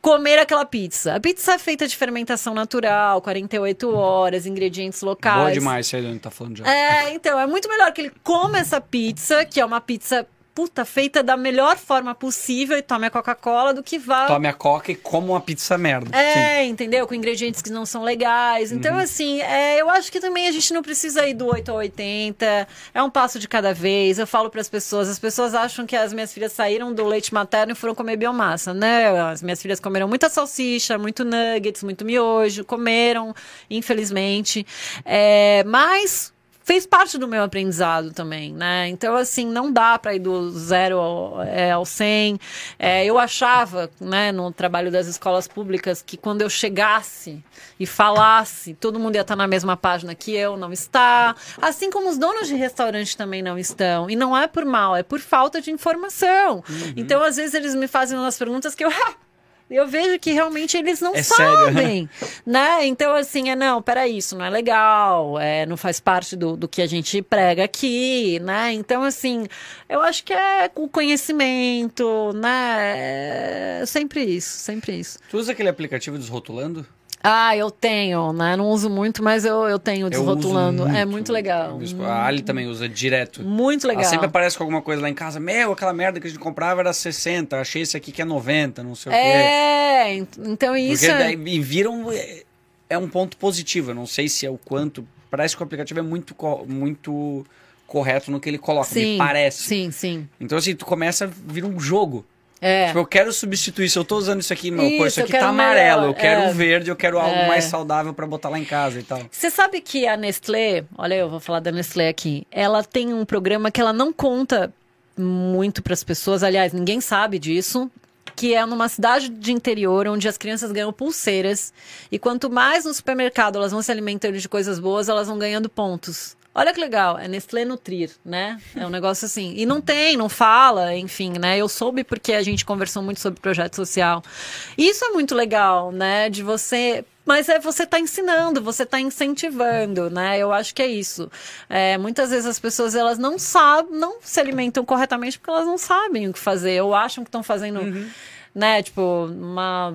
comer aquela pizza. A pizza é feita de fermentação natural, 48 horas, ingredientes locais. Boa demais, sei onde tá falando já. É, então, é muito melhor que ele coma essa pizza, que é uma pizza puta, feita da melhor forma possível e tome a Coca-Cola do que vá. Tome a Coca e coma uma pizza merda. É, Sim. entendeu? Com ingredientes que não são legais. Então, uhum. assim, é, eu acho que também a gente não precisa ir do 8 ao 80. É um passo de cada vez. Eu falo para as pessoas, as pessoas acham que as minhas filhas saíram do leite materno e foram comer biomassa, né? As minhas filhas comeram muita salsicha, muito nuggets, muito miojo, comeram, infelizmente. É, mas fez parte do meu aprendizado também, né? Então, assim, não dá para ir do zero ao, é, ao 100. É, eu achava, né, no trabalho das escolas públicas, que quando eu chegasse e falasse, todo mundo ia estar na mesma página que eu, não está. Assim como os donos de restaurante também não estão. E não é por mal, é por falta de informação. Uhum. Então, às vezes, eles me fazem umas perguntas que eu. eu vejo que realmente eles não é sabem, sério? né? Então, assim, é não, peraí, isso não é legal, é, não faz parte do, do que a gente prega aqui, né? Então, assim, eu acho que é o conhecimento, né? É sempre isso, sempre isso. Tu usa aquele aplicativo Desrotulando? Ah, eu tenho, né? Não uso muito, mas eu, eu tenho desrotulando. Muito. É muito legal. A Ali também usa direto. Muito legal. Ela sempre aparece com alguma coisa lá em casa. Meu, aquela merda que a gente comprava era 60, achei esse aqui que é 90, não sei é, o quê. É, então isso. Porque daí, e viram. É, é um ponto positivo. Eu não sei se é o quanto. Parece que o aplicativo é muito, muito correto no que ele coloca, sim, me parece. Sim, sim. Então, assim, tu começa a vir um jogo. É. Tipo, eu quero substituir. Se eu tô usando isso aqui, meu, isso, pô, isso aqui tá amarelo. Eu quero é. verde, eu quero algo é. mais saudável para botar lá em casa e tal. Você sabe que a Nestlé, olha, eu vou falar da Nestlé aqui. Ela tem um programa que ela não conta muito para as pessoas. Aliás, ninguém sabe disso. Que é numa cidade de interior onde as crianças ganham pulseiras. E quanto mais no supermercado elas vão se alimentando de coisas boas, elas vão ganhando pontos. Olha que legal, é Nestlé Nutrir, né? É um negócio assim. E não tem, não fala, enfim, né? Eu soube porque a gente conversou muito sobre projeto social. Isso é muito legal, né? De você mas é você está ensinando, você está incentivando, né? Eu acho que é isso. É, muitas vezes as pessoas elas não sabem, não se alimentam corretamente porque elas não sabem o que fazer, ou acham que estão fazendo, Uhum. né? Tipo, uma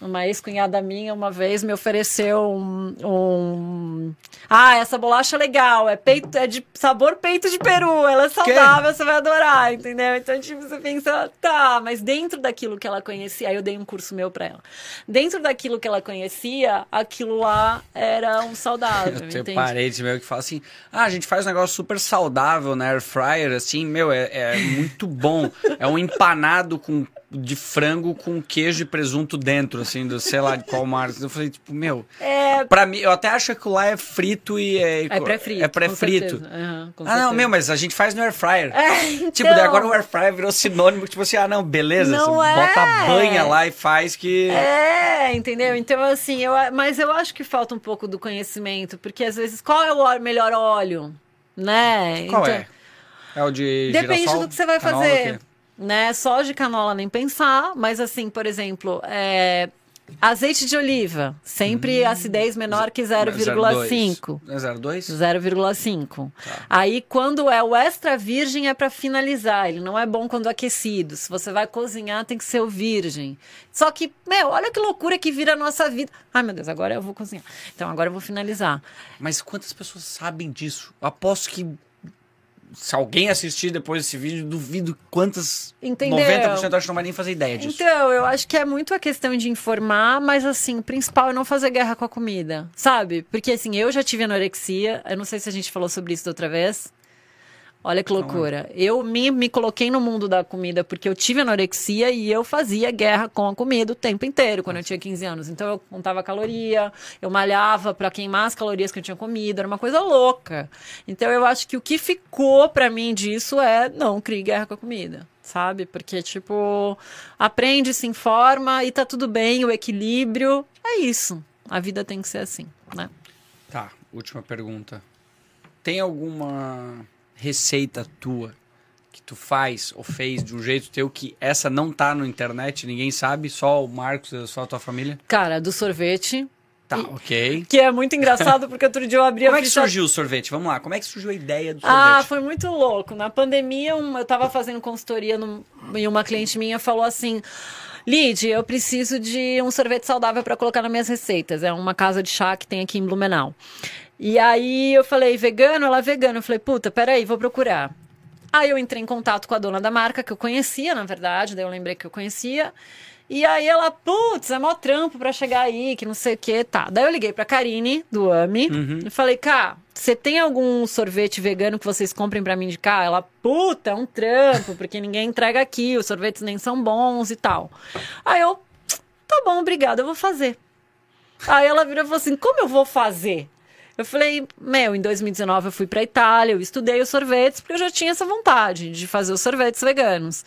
uma ex-cunhada minha uma vez me ofereceu um, um- Ah, essa bolacha é legal, é peito, é de sabor peito de peru, ela é saudável, você vai adorar, entendeu? Então, tipo, você pensa, tá, mas dentro daquilo que ela conhecia, aí eu dei um curso meu pra ela. Dentro daquilo que ela conhecia, aquilo lá era um saudável, Eu tenho entende? parentes meu que falam assim: ah, a gente faz um negócio super saudável na air fryer, assim, meu, é, é muito bom. É um empanado com, de frango com queijo e presunto dentro, assim, do sei lá de qual marca. Eu falei, tipo, meu, É, pra mim, eu até acho que lá é frito e é. é pré-frito. É pré-frito. com Ah, não, meu, mas a gente faz no air fryer. É, então, Tipo, daí agora o air fryer virou sinônimo, tipo assim, ah, não, beleza, Não você é. bota a banha lá e faz que. É, entendeu? Então, assim, eu, mas eu acho que falta um pouco do conhecimento, porque às vezes, qual é o melhor óleo? Né? Qual Então, é? É o de Depende girassol? do que você vai Canola, fazer. Né? Só de canola nem pensar, mas assim, por exemplo, é, azeite de oliva, sempre acidez menor que 0,5. É 0,2? 0,5. Aí, quando é o extra virgem, é para finalizar. Ele não é bom quando aquecido. Se você vai cozinhar, tem que ser o virgem. Só que, meu, olha que loucura que vira a nossa vida. Ai, meu Deus, agora eu vou cozinhar. Então, agora eu vou finalizar. Mas quantas pessoas sabem disso? Aposto que se alguém assistir depois desse vídeo, duvido quantas. Entendeu? 90% eu acho que não vai nem fazer ideia disso. Então, eu acho que é muito a questão de informar, mas assim, o principal é não fazer guerra com a comida, sabe? Porque assim, eu já tive anorexia, eu não sei se a gente falou sobre isso da outra vez. Olha que loucura. Eu me, me coloquei no mundo da comida porque eu tive anorexia e eu fazia guerra com a comida o tempo inteiro, quando eu tinha 15 anos. Então eu contava caloria, eu malhava para queimar as calorias que eu tinha comido, era uma coisa louca. Então eu acho que o que ficou para mim disso é não crie guerra com a comida, sabe? Porque, tipo, aprende, se informa e tá tudo bem, o equilíbrio. É isso. A vida tem que ser assim, né? Tá, última pergunta. Tem alguma receita tua que tu faz ou fez de um jeito teu que essa não tá no internet, ninguém sabe, só o Marcos, só a tua família? Cara, do sorvete, Tá, ok. que é muito engraçado porque outro dia eu abri Como a é que surgiu o sorvete? Vamos lá, como é que surgiu a ideia do sorvete? Ah, foi muito louco. Na pandemia, um- eu tava fazendo consultoria num- e uma cliente minha falou assim: Lid, eu preciso de um sorvete saudável para colocar nas minhas receitas. É uma casa de chá que tem aqui em Blumenau. E aí eu falei, vegano? Ela, vegano. Eu falei, puta, peraí, vou procurar. Aí eu entrei em contato com a dona da marca, que eu conhecia, na verdade, daí eu lembrei que eu conhecia. E aí ela, putz, é mó trampo pra chegar aí, que não sei o que, tá. Daí eu liguei pra Karine, do AMI, e falei, cá, você tem algum sorvete vegano que vocês comprem pra me indicar? Ela, puta, é um trampo, porque ninguém entrega aqui, os sorvetes nem são bons e tal. Aí eu, tá bom, obrigada, eu vou fazer. Aí ela virou e falou assim, como eu vou fazer? Eu falei, meu, em 2019 eu fui pra Itália, eu estudei os sorvetes, porque eu já tinha essa vontade de fazer os sorvetes veganos.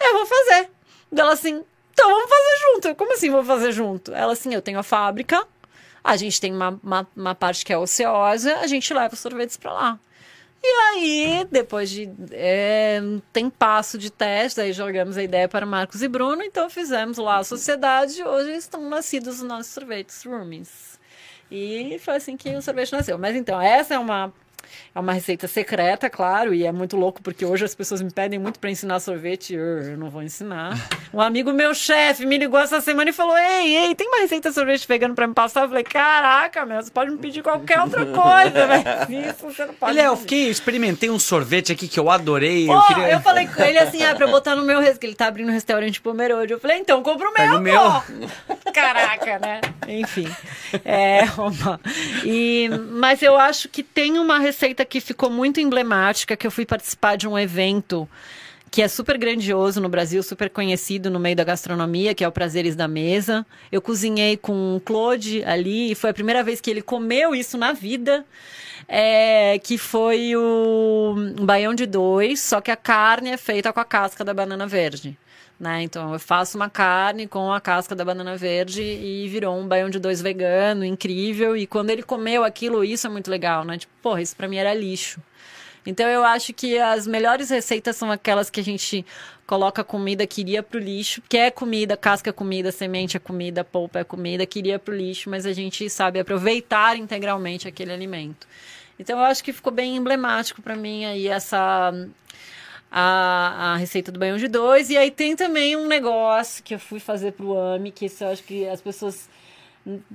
Eu vou fazer. Ela assim, então vamos fazer junto. Eu, Como assim vou fazer junto? Ela assim, eu tenho a fábrica, a gente tem uma, uma, uma parte que é ociosa, a gente leva os sorvetes pra lá. E aí, depois de é, um tempasso de teste, aí jogamos a ideia para Marcos e Bruno, então fizemos lá a sociedade hoje estão nascidos os nossos sorvetes Roomies. E foi assim que o sorvete nasceu. Mas então, essa é uma, é uma receita secreta, claro, e é muito louco porque hoje as pessoas me pedem muito para ensinar sorvete, eu, eu não vou ensinar. Um amigo meu, chefe, me ligou essa semana e falou: Ei, ei, tem uma receita de sorvete vegano para me passar? Eu falei: Caraca, meu, você pode me pedir qualquer outra coisa, velho. Isso você não pode. Ele é, eu pedir." fiquei, experimentei um sorvete aqui que eu adorei. Pô, eu eu, queria... falei com ele assim, ah, pra botar no meu res... que ele tá abrindo um restaurante Pomerode. Eu falei, então, compra o meu, o meu. Caraca, né? Enfim. É, uma... e, mas eu acho que tem uma receita que ficou muito emblemática, que eu fui participar de um evento que é super grandioso no Brasil, super conhecido no meio da gastronomia, que é o Prazeres da Mesa. Eu cozinhei com o Claude ali, e foi a primeira vez que ele comeu isso na vida. É, que foi o baião de dois, só que a carne é feita com a casca da banana verde. Né? Então eu faço uma carne com a casca da banana verde e virou um baião de dois vegano, incrível. E quando ele comeu aquilo, isso é muito legal, né? Tipo, porra, isso pra mim era lixo. Então eu acho que as melhores receitas são aquelas que a gente coloca comida que iria pro lixo, que é comida, casca é comida, semente é comida, polpa é comida, que iria pro lixo, mas a gente sabe aproveitar integralmente aquele alimento. Então eu acho que ficou bem emblemático para mim aí essa a, a receita do banho de dois. E aí tem também um negócio que eu fui fazer pro AMI, que isso eu acho que as pessoas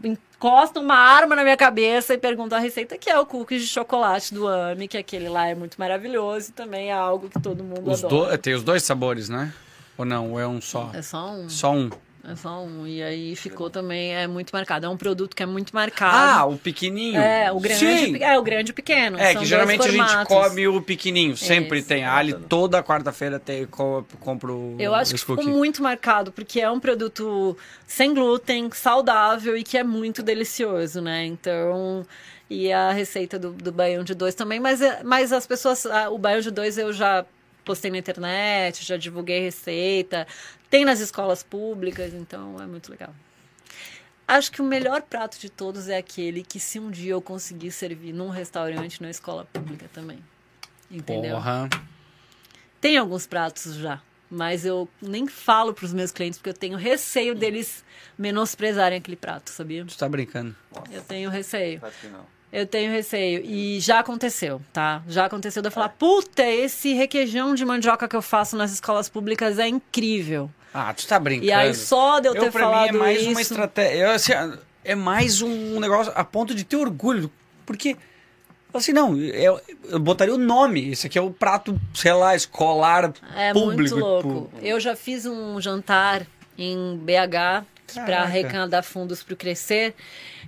encostam uma arma na minha cabeça e perguntam a receita, que é o cookies de chocolate do AMI, que aquele lá é muito maravilhoso e também é algo que todo mundo Os adora. do... Tem os dois sabores, né? Ou não? Ou é um só? É só um. Só um. É só um. E aí ficou também, é muito marcado. É um produto que é muito marcado. Ah, o pequenininho. é, o grande, Sim. é o grande e o pequeno. É, que geralmente a gente come o pequenininho. Sempre Isso. tem. Ali toda quarta-feira tem, co- compro Eu acho que esse ficou muito marcado, porque é um produto sem glúten, saudável e que é muito delicioso, né? Então. E a receita do, do baião de dois também, mas, é- mas as pessoas. O baião de dois eu já postei na internet, já divulguei receita, tem nas escolas públicas, então é muito legal. Acho que o melhor prato de todos é aquele que, se um dia eu conseguir servir num restaurante, na escola pública também. Entendeu? Porra. Tem alguns pratos já, mas eu nem falo pros meus clientes porque eu tenho receio deles menosprezarem aquele prato, sabia? Tu tá brincando. Eu tenho receio. Acho que não. Eu tenho receio. E já aconteceu, tá? Já aconteceu de eu falar, puta, esse requeijão de mandioca que eu faço nas escolas públicas é incrível. Ah, tu tá brincando. E aí, só de eu ter eu, pra falado mim, é mais isso... uma estratégia. eu, assim, é mais um negócio a ponto de ter orgulho. Porque, assim, não, eu, eu botaria o nome. Esse aqui é o prato, sei lá, escolar, É público. muito louco. Eu já fiz um jantar em BH para arrecadar fundos para o Crescer,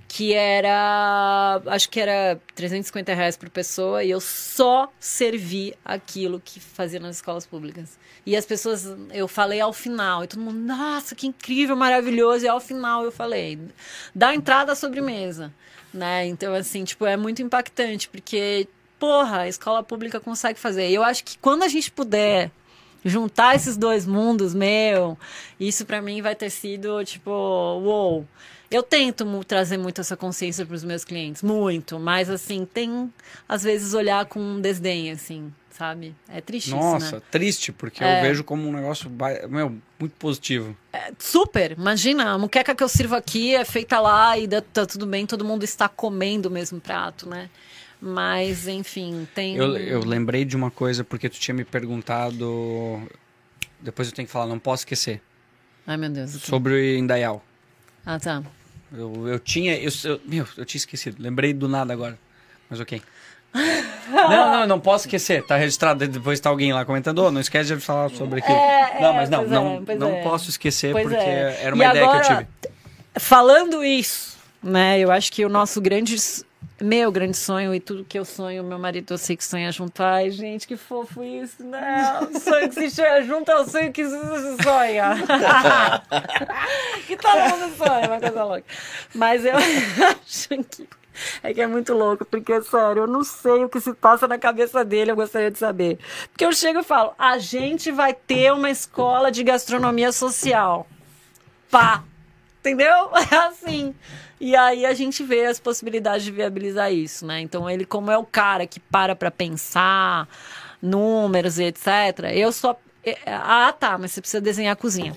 que era, acho que era 350 reais por pessoa, e eu só servi aquilo que fazia nas escolas públicas. E as pessoas, eu falei ao final, e todo mundo, nossa, que incrível, maravilhoso, e ao final eu falei, da entrada à sobremesa, né? Então, assim, tipo, é muito impactante, porque, porra, a escola pública consegue fazer. Eu acho que quando a gente puder juntar esses dois mundos, meu, isso pra mim vai ter sido tipo, uou. Eu tento trazer muito essa consciência para os meus clientes, muito, mas assim, tem às vezes olhar com desdém, assim, sabe? É triste Nossa, isso, né? triste, porque É. eu vejo como um negócio, meu, muito positivo. Super, imagina, a muqueca que eu sirvo aqui é feita lá e tá tudo bem, todo mundo está comendo o mesmo prato, né? Mas, enfim, tem. Eu, eu lembrei de uma coisa porque tu tinha me perguntado. Depois eu tenho que falar, não posso esquecer. Ai, meu Deus. Sobre Indaial. Ah, tá. Eu, eu tinha. Eu, eu- meu, eu tinha esquecido. Lembrei do nada agora. Mas ok. não, não, não posso esquecer. Tá registrado. Depois tá alguém lá comentando. "Ô, não esquece de falar sobre aquilo. É, não, é, mas não, não, é, não é. posso esquecer porque é. era uma E ideia que eu agora, tive. Falando isso, né? Eu acho que o nosso grande. Meu grande sonho e tudo que eu sonho, meu marido eu sei que sonha juntar. Ai, gente, que fofo isso, né? O sonho que se junto é o sonho que se sonha. que todo mundo sonha, uma coisa louca. Mas eu acho que. É que é muito louco, porque, sério, eu não sei o que se passa na cabeça dele, eu gostaria de saber. Porque eu chego e falo: a gente vai ter uma escola de gastronomia social. Pá! Entendeu? É assim. E aí a gente vê as possibilidades de viabilizar isso, né? Então ele, como é o cara que para pra pensar números e etc., eu só. é, Ah, tá, mas você precisa desenhar a cozinha.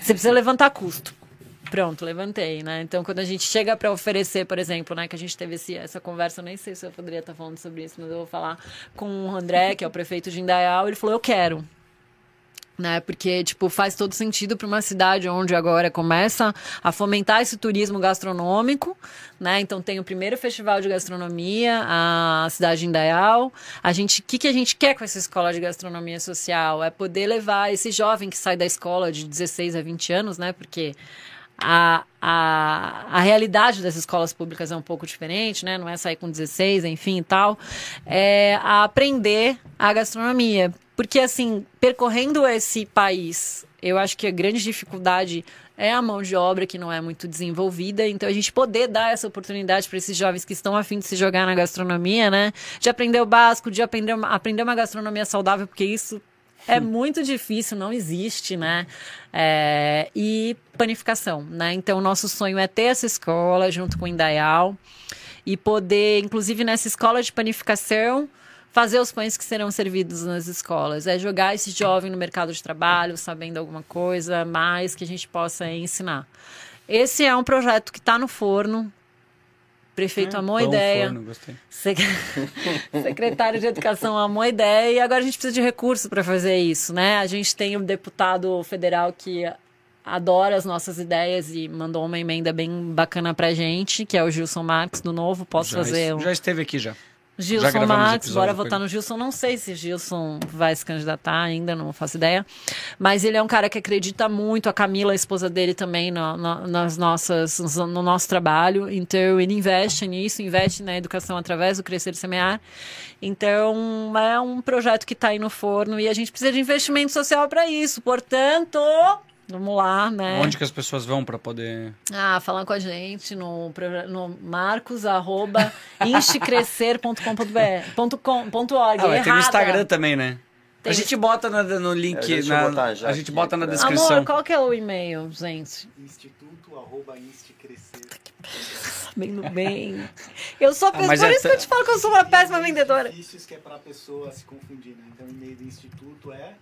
Você precisa levantar custo. Pronto, levantei, né? Então, quando a gente chega para oferecer, por exemplo, né, que a gente teve esse, essa conversa, eu nem sei se eu poderia estar falando sobre isso, mas eu vou falar com o André, que é o prefeito de Indaial, ele falou: Eu quero né? Porque tipo faz todo sentido para uma cidade onde agora começa a fomentar esse turismo gastronômico, né? Então tem o primeiro festival de gastronomia, a cidade de Indaial. A gente, que que a gente quer com essa escola de gastronomia social? É poder levar esse jovem que sai da escola de 16 a 20 anos, né? Porque a, a, a realidade das escolas públicas é um pouco diferente, né? Não é sair com 16, enfim e tal. É a aprender a gastronomia. Porque, assim, percorrendo esse país, eu acho que a grande dificuldade é a mão de obra que não é muito desenvolvida. Então, a gente poder dar essa oportunidade para esses jovens que estão afim de se jogar na gastronomia, né? De aprender o básico, de aprender uma, aprender uma gastronomia saudável, porque isso é muito difícil, não existe, né? É, e panificação, né? Então, nosso sonho é ter essa escola junto com o Indaial e poder, inclusive nessa escola de panificação, fazer os pães que serão servidos nas escolas, é jogar esse jovem no mercado de trabalho, sabendo alguma coisa mais que a gente possa ensinar. Esse é um projeto que está no forno. Prefeito amou a Pão, ideia. forno, gostei. Sec- Secretário de Educação amou a ideia e agora a gente precisa de recursos para fazer isso, né? A gente tem um deputado federal que adora as nossas ideias e mandou uma emenda bem bacana pra gente, que é o Gilson Marques do Novo. Posso Já, fazer um... já esteve aqui já. Gilson episódio bora votar no Gilson. Não sei se Gilson vai se candidatar ainda, não faço ideia. Mas ele é um cara que acredita muito, a Camila, a esposa dele, também no, no- nas nossas, no nosso trabalho. Então, ele investe nisso, investe na educação através do Crescer e Semear. Então, é um projeto que está aí no forno e a gente precisa de investimento social para isso. Portanto, vamos lá, né? Onde que as pessoas vão para poder. Ah, falar com a gente no, no marcos, arroba, instecrescer.com.br, ponto com, ponto org. Ah, no Errada. Instagram também, né? Tem- A gente bota na- no link. É, na- a gente aqui bota na descrição. Amor, qual que é o e-mail, gente? Instituto arroba crescer. Bem bem. Eu sou a pessoa, mas por é isso que eu te falo que eu sou uma péssima vendedora. Difíceis que é pra pessoa se confundir, né? Então o e-mail do instituto é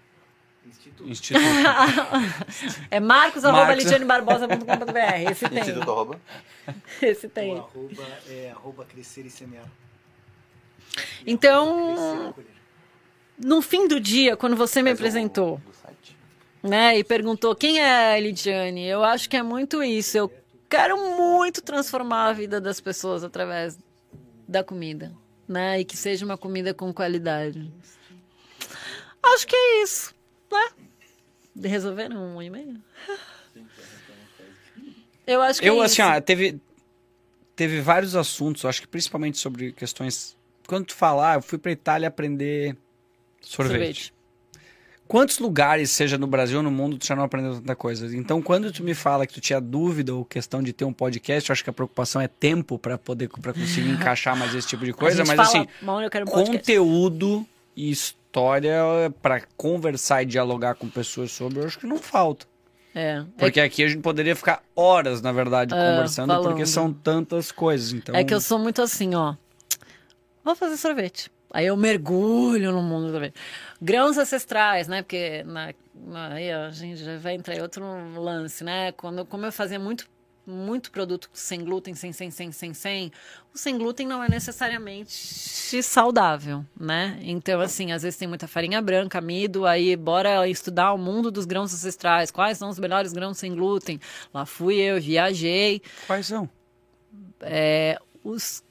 instituto. Instituto. É marcos, arroba, Marcos. lidianebarbosa.com.br. Esse tem. Instituto arroba. Esse O tem. arroba é arroba crescer e semear. Então, Crescer no fim do dia, quando você me apresentou, Do site. né, e perguntou quem é a Lidiane, eu acho que é muito isso. Eu quero muito transformar a vida das pessoas através da comida, né, e que seja uma comida com qualidade. Acho que é isso, né? Resolveram um e-mail? Eu acho que Eu, é assim, ó, teve, teve vários assuntos, acho que principalmente sobre questões. Quando tu falar, eu fui pra Itália aprender sorvete. Quantos lugares, seja no Brasil ou no mundo, tu já não aprendeu tanta coisa? Então, quando tu me fala que tu tinha dúvida ou questão de ter um podcast, eu acho que a preocupação é tempo pra poder para conseguir encaixar mais esse tipo de coisa, mas fala, assim, "Mauro, eu quero um podcast." conteúdo e história pra conversar e dialogar com pessoas sobre, eu acho que não falta. É, Porque aqui a gente poderia ficar horas, na verdade, conversando, falando. porque são tantas coisas. Então, É que eu sou muito assim, ó. Vou fazer sorvete. Aí eu mergulho no mundo do sorvete. Grãos ancestrais, né? Porque na, na- aí ó, a gente já vai entrar em outro lance, né? Quando, como eu fazia muito, muito produto sem glúten, sem, sem, sem, sem, sem, o sem glúten não é necessariamente saudável, né? Então, assim, às vezes tem muita farinha branca, amido, aí bora estudar o mundo dos grãos ancestrais, quais são os melhores grãos sem glúten. Lá fui eu, viajei, quais são? é, os,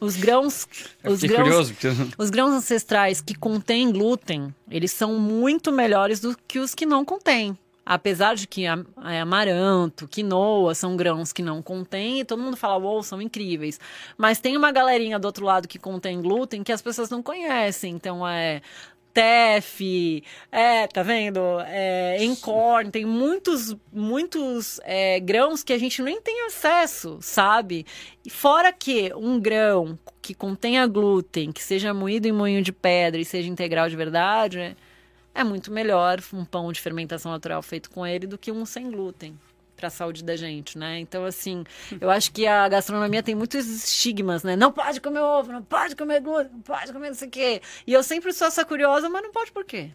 os grãos, os grãos, curioso, porque os grãos ancestrais que contêm glúten, eles são muito melhores do que os que não contêm. Apesar de que a- amaranto, quinoa são grãos que não contêm, e todo mundo fala, uou, são incríveis. Mas tem uma galerinha do outro lado que contém glúten que as pessoas não conhecem. Então é TEF, é, tá vendo? É, Encorn, tem muitos, muitos é, grãos que a gente nem tem acesso, sabe? E fora que um grão que contenha glúten, que seja moído em moinho de pedra e seja integral de verdade, é, é muito melhor um pão de fermentação natural feito com ele do que um sem glúten para a saúde da gente, né? Então, assim, eu acho que a gastronomia tem muitos estigmas, né? Não pode comer ovo, não pode comer glúten, não pode comer não sei o quê. E eu sempre sou essa curiosa, mas não pode por quê?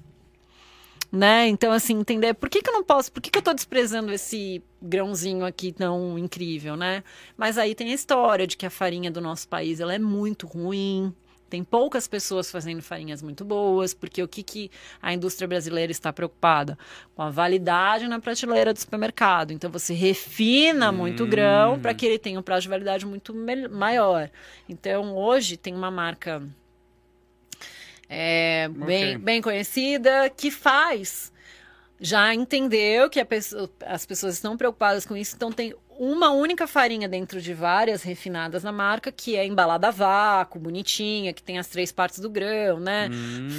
Né? Então, assim, entender por que, que eu não posso, por que, que eu tô desprezando esse grãozinho aqui tão incrível, né? Mas aí tem a história de que a farinha do nosso país ela é muito ruim. Tem poucas pessoas fazendo farinhas muito boas, porque o que, que a indústria brasileira está preocupada? Com a validade na prateleira do supermercado. Então você refina muito o grão para que ele tenha um prazo de validade muito maior. Então hoje tem uma marca é, bem, Ok. bem conhecida que faz já entendeu que pessoa- as pessoas estão preocupadas com isso, então tem uma única farinha dentro de várias refinadas na marca, que é embalada a vácuo, bonitinha, que tem as três partes do grão, né?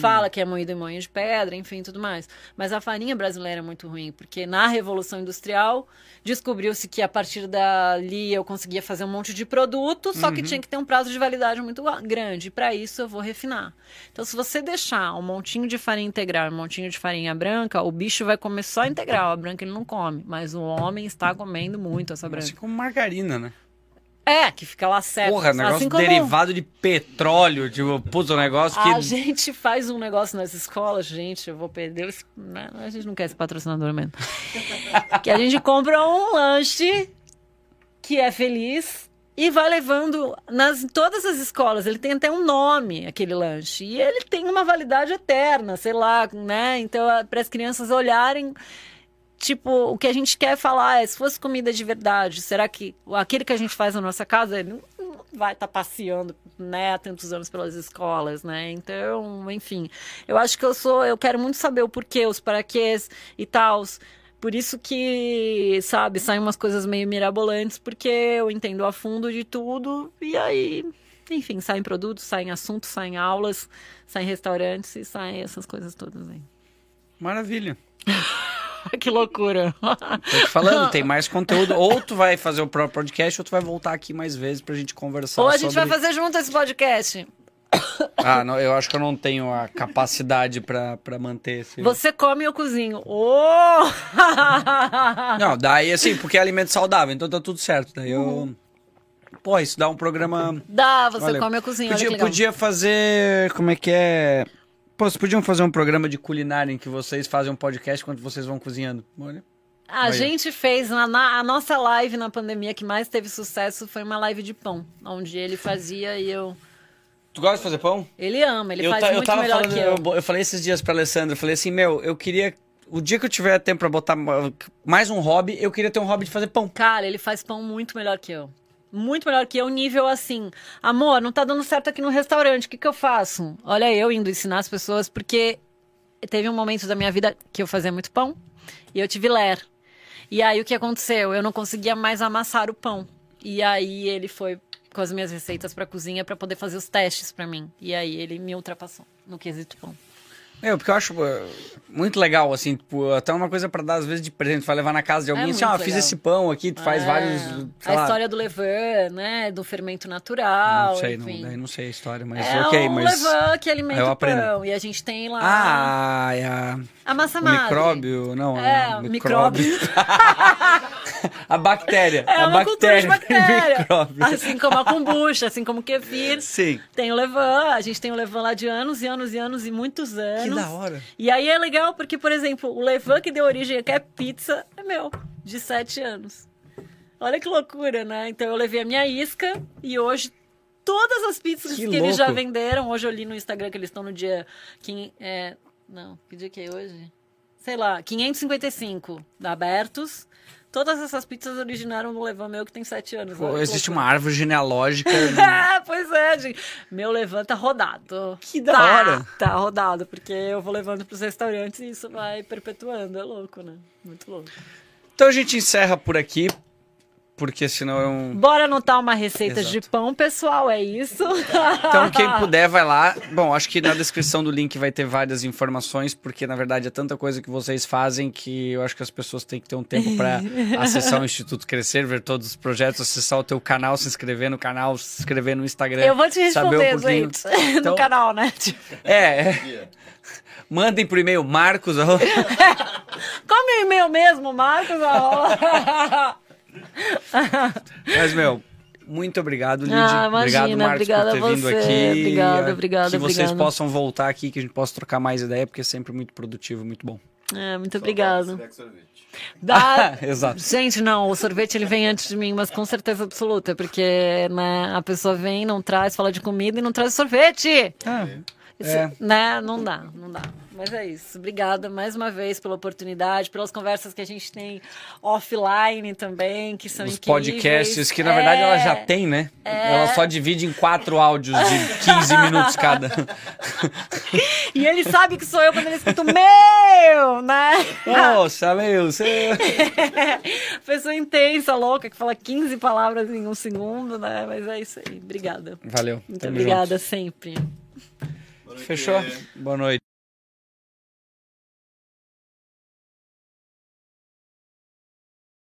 Fala que é moído em moinho de pedra, enfim, tudo mais. Mas a farinha brasileira é muito ruim, porque na Revolução Industrial descobriu-se que a partir dali eu conseguia fazer um monte de produto, só que tinha que ter um prazo de validade muito grande. E para isso eu vou refinar. Então, se você deixar um montinho de farinha integral e um montinho de farinha branca, o bicho vai comer só integral. A branca ele não come. Mas o homem está comendo muito essa branca. Assim como margarina, né? É, que fica lá certo. Porra, negócio assim como derivado de petróleo, tipo, puta, um negócio que. A gente faz um negócio nas escolas, gente, eu vou perder esse... não, A gente não quer esse patrocinador mesmo. que a gente compra um lanche que é feliz e vai levando nas em todas as escolas. Ele tem até um nome, aquele lanche. E ele tem uma validade eterna, sei lá, né? Então, para as crianças olharem tipo, o que a gente quer falar é, se fosse comida de verdade, será que aquele que a gente faz na nossa casa, não vai estar tá passeando, né, há tantos anos pelas escolas, né? Então, enfim, eu acho que eu sou, eu quero muito saber o porquê, os paraquês e tal. Por isso que, sabe, saem umas coisas meio mirabolantes, porque eu entendo a fundo de tudo, e aí, enfim, saem produtos, saem assuntos, saem aulas, saem restaurantes e saem essas coisas todas aí. Maravilha. que loucura. Tô te falando, tem mais conteúdo. Ou tu vai fazer o próprio podcast, ou tu vai voltar aqui mais vezes pra gente conversar. Ou a gente sobre... vai fazer junto esse podcast. Ah, não, eu acho que eu não tenho a capacidade pra, pra manter esse. Você come eu cozinho. Oh! não, daí assim, porque é alimento saudável, então tá tudo certo. Daí eu. Pô, isso dá um programa. Dá, você Valeu. come eu cozinho. Podia, podia fazer. Como é que é? Pô, vocês podiam fazer um programa de culinária em que vocês fazem um podcast enquanto vocês vão cozinhando. Olha. A Olha. gente fez na, na- a nossa live na pandemia que mais teve sucesso foi uma live de pão, onde ele fazia e eu. Tu gosta de fazer pão? Ele ama, ele eu, faz eu muito tava melhor falando, que eu. eu. eu falei esses dias pra Alessandra, eu falei assim, meu, eu queria. O dia que eu tiver tempo pra botar ma- mais um hobby, eu queria ter um hobby de fazer pão. Cara, ele faz pão muito melhor que eu. Muito melhor que eu, nível assim. Amor, não tá dando certo aqui no restaurante, o que, que eu faço? Olha, eu indo ensinar as pessoas, porque teve um momento da minha vida que eu fazia muito pão e eu tive ler. E aí o que aconteceu? Eu não conseguia mais amassar o pão. E aí ele foi com as minhas receitas pra cozinha pra poder fazer os testes pra mim. E aí ele me ultrapassou no quesito pão. Meu, porque eu acho muito legal, assim, tipo, até uma coisa pra dar, às vezes, de presente, vai levar na casa de alguém, assim, É muito ah, fiz esse pão aqui, tu faz É, vários. sei A lá. história do levain, né? Do fermento natural. Não sei, não, enfim. daí não sei a história, mas É ok, um mas. levain que alimenta o pão. E a gente tem lá Ah, é a. a massa O madre. micróbio, não, É, o o micróbio. a bactéria. É a uma cultura de bactéria. Assim como a kombucha, assim como o kefir. Sim. Tem o levain, a gente tem o levain lá de anos e anos e anos e muitos anos. Que da hora. E aí é legal porque, por exemplo, o levain que deu origem aqui é pizza, é meu, de sete anos. Olha que loucura, né? Então eu levei a minha isca e hoje todas as pizzas Que que, eles já venderam, hoje eu li no Instagram que eles estão no dia... Quim, é, não, que dia que é hoje? Sei lá, 555 abertos. Todas essas pizzas originaram no levain meu que tem sete anos. Pô, existe uma árvore genealógica. Ah, pois é, gente. Meu levanta tá rodado. Que da Tá, hora. Tá rodado, porque eu vou levando pros restaurantes e isso vai perpetuando. É louco, né? Muito louco. então a gente encerra por aqui, porque senão é um. Bora anotar uma receita Exato. de pão, pessoal, é isso? Então, quem puder, vai lá. Bom, acho que na descrição do link vai ter várias informações, porque na verdade é tanta coisa que vocês fazem que eu acho que as pessoas têm que ter um tempo para acessar o Instituto Crescer, ver todos os projetos, acessar o teu canal, se inscrever no canal, se inscrever no Instagram. Eu vou te responder, gente, Então- no canal, né? Tipo, É, é. Mandem por e-mail marcos. Qual meu e-mail mesmo, Marcos? Mas, meu, muito obrigado, Lid. Ah, obrigado, Marcos, obrigada por ter a vindo você. aqui. Obrigada, obrigada, Que vocês obrigada. possam voltar aqui, que a gente possa trocar mais ideia, porque é sempre muito produtivo, muito bom. É, muito obrigado. Dá... Exato. Gente, não, o sorvete ele vem antes de mim, mas com certeza absoluta, porque né, a pessoa vem, não traz, fala de comida e não traz sorvete. Ah, Isso, É. Né? Não dá, não dá. Mas é isso. Obrigada mais uma vez pela oportunidade, pelas conversas que a gente tem offline também, que são os incríveis. podcasts, que na verdade É. ela já tem, né? Ela só divide em quatro áudios de 15 minutos cada. E ele sabe que sou eu quando ele escuta meu, né? Nossa, meu, você... Pessoa intensa, louca, que fala 15 palavras em um segundo, né? Mas é isso aí. Obrigada. Valeu. Muito tamo obrigada sempre. Fechou? Boa noite.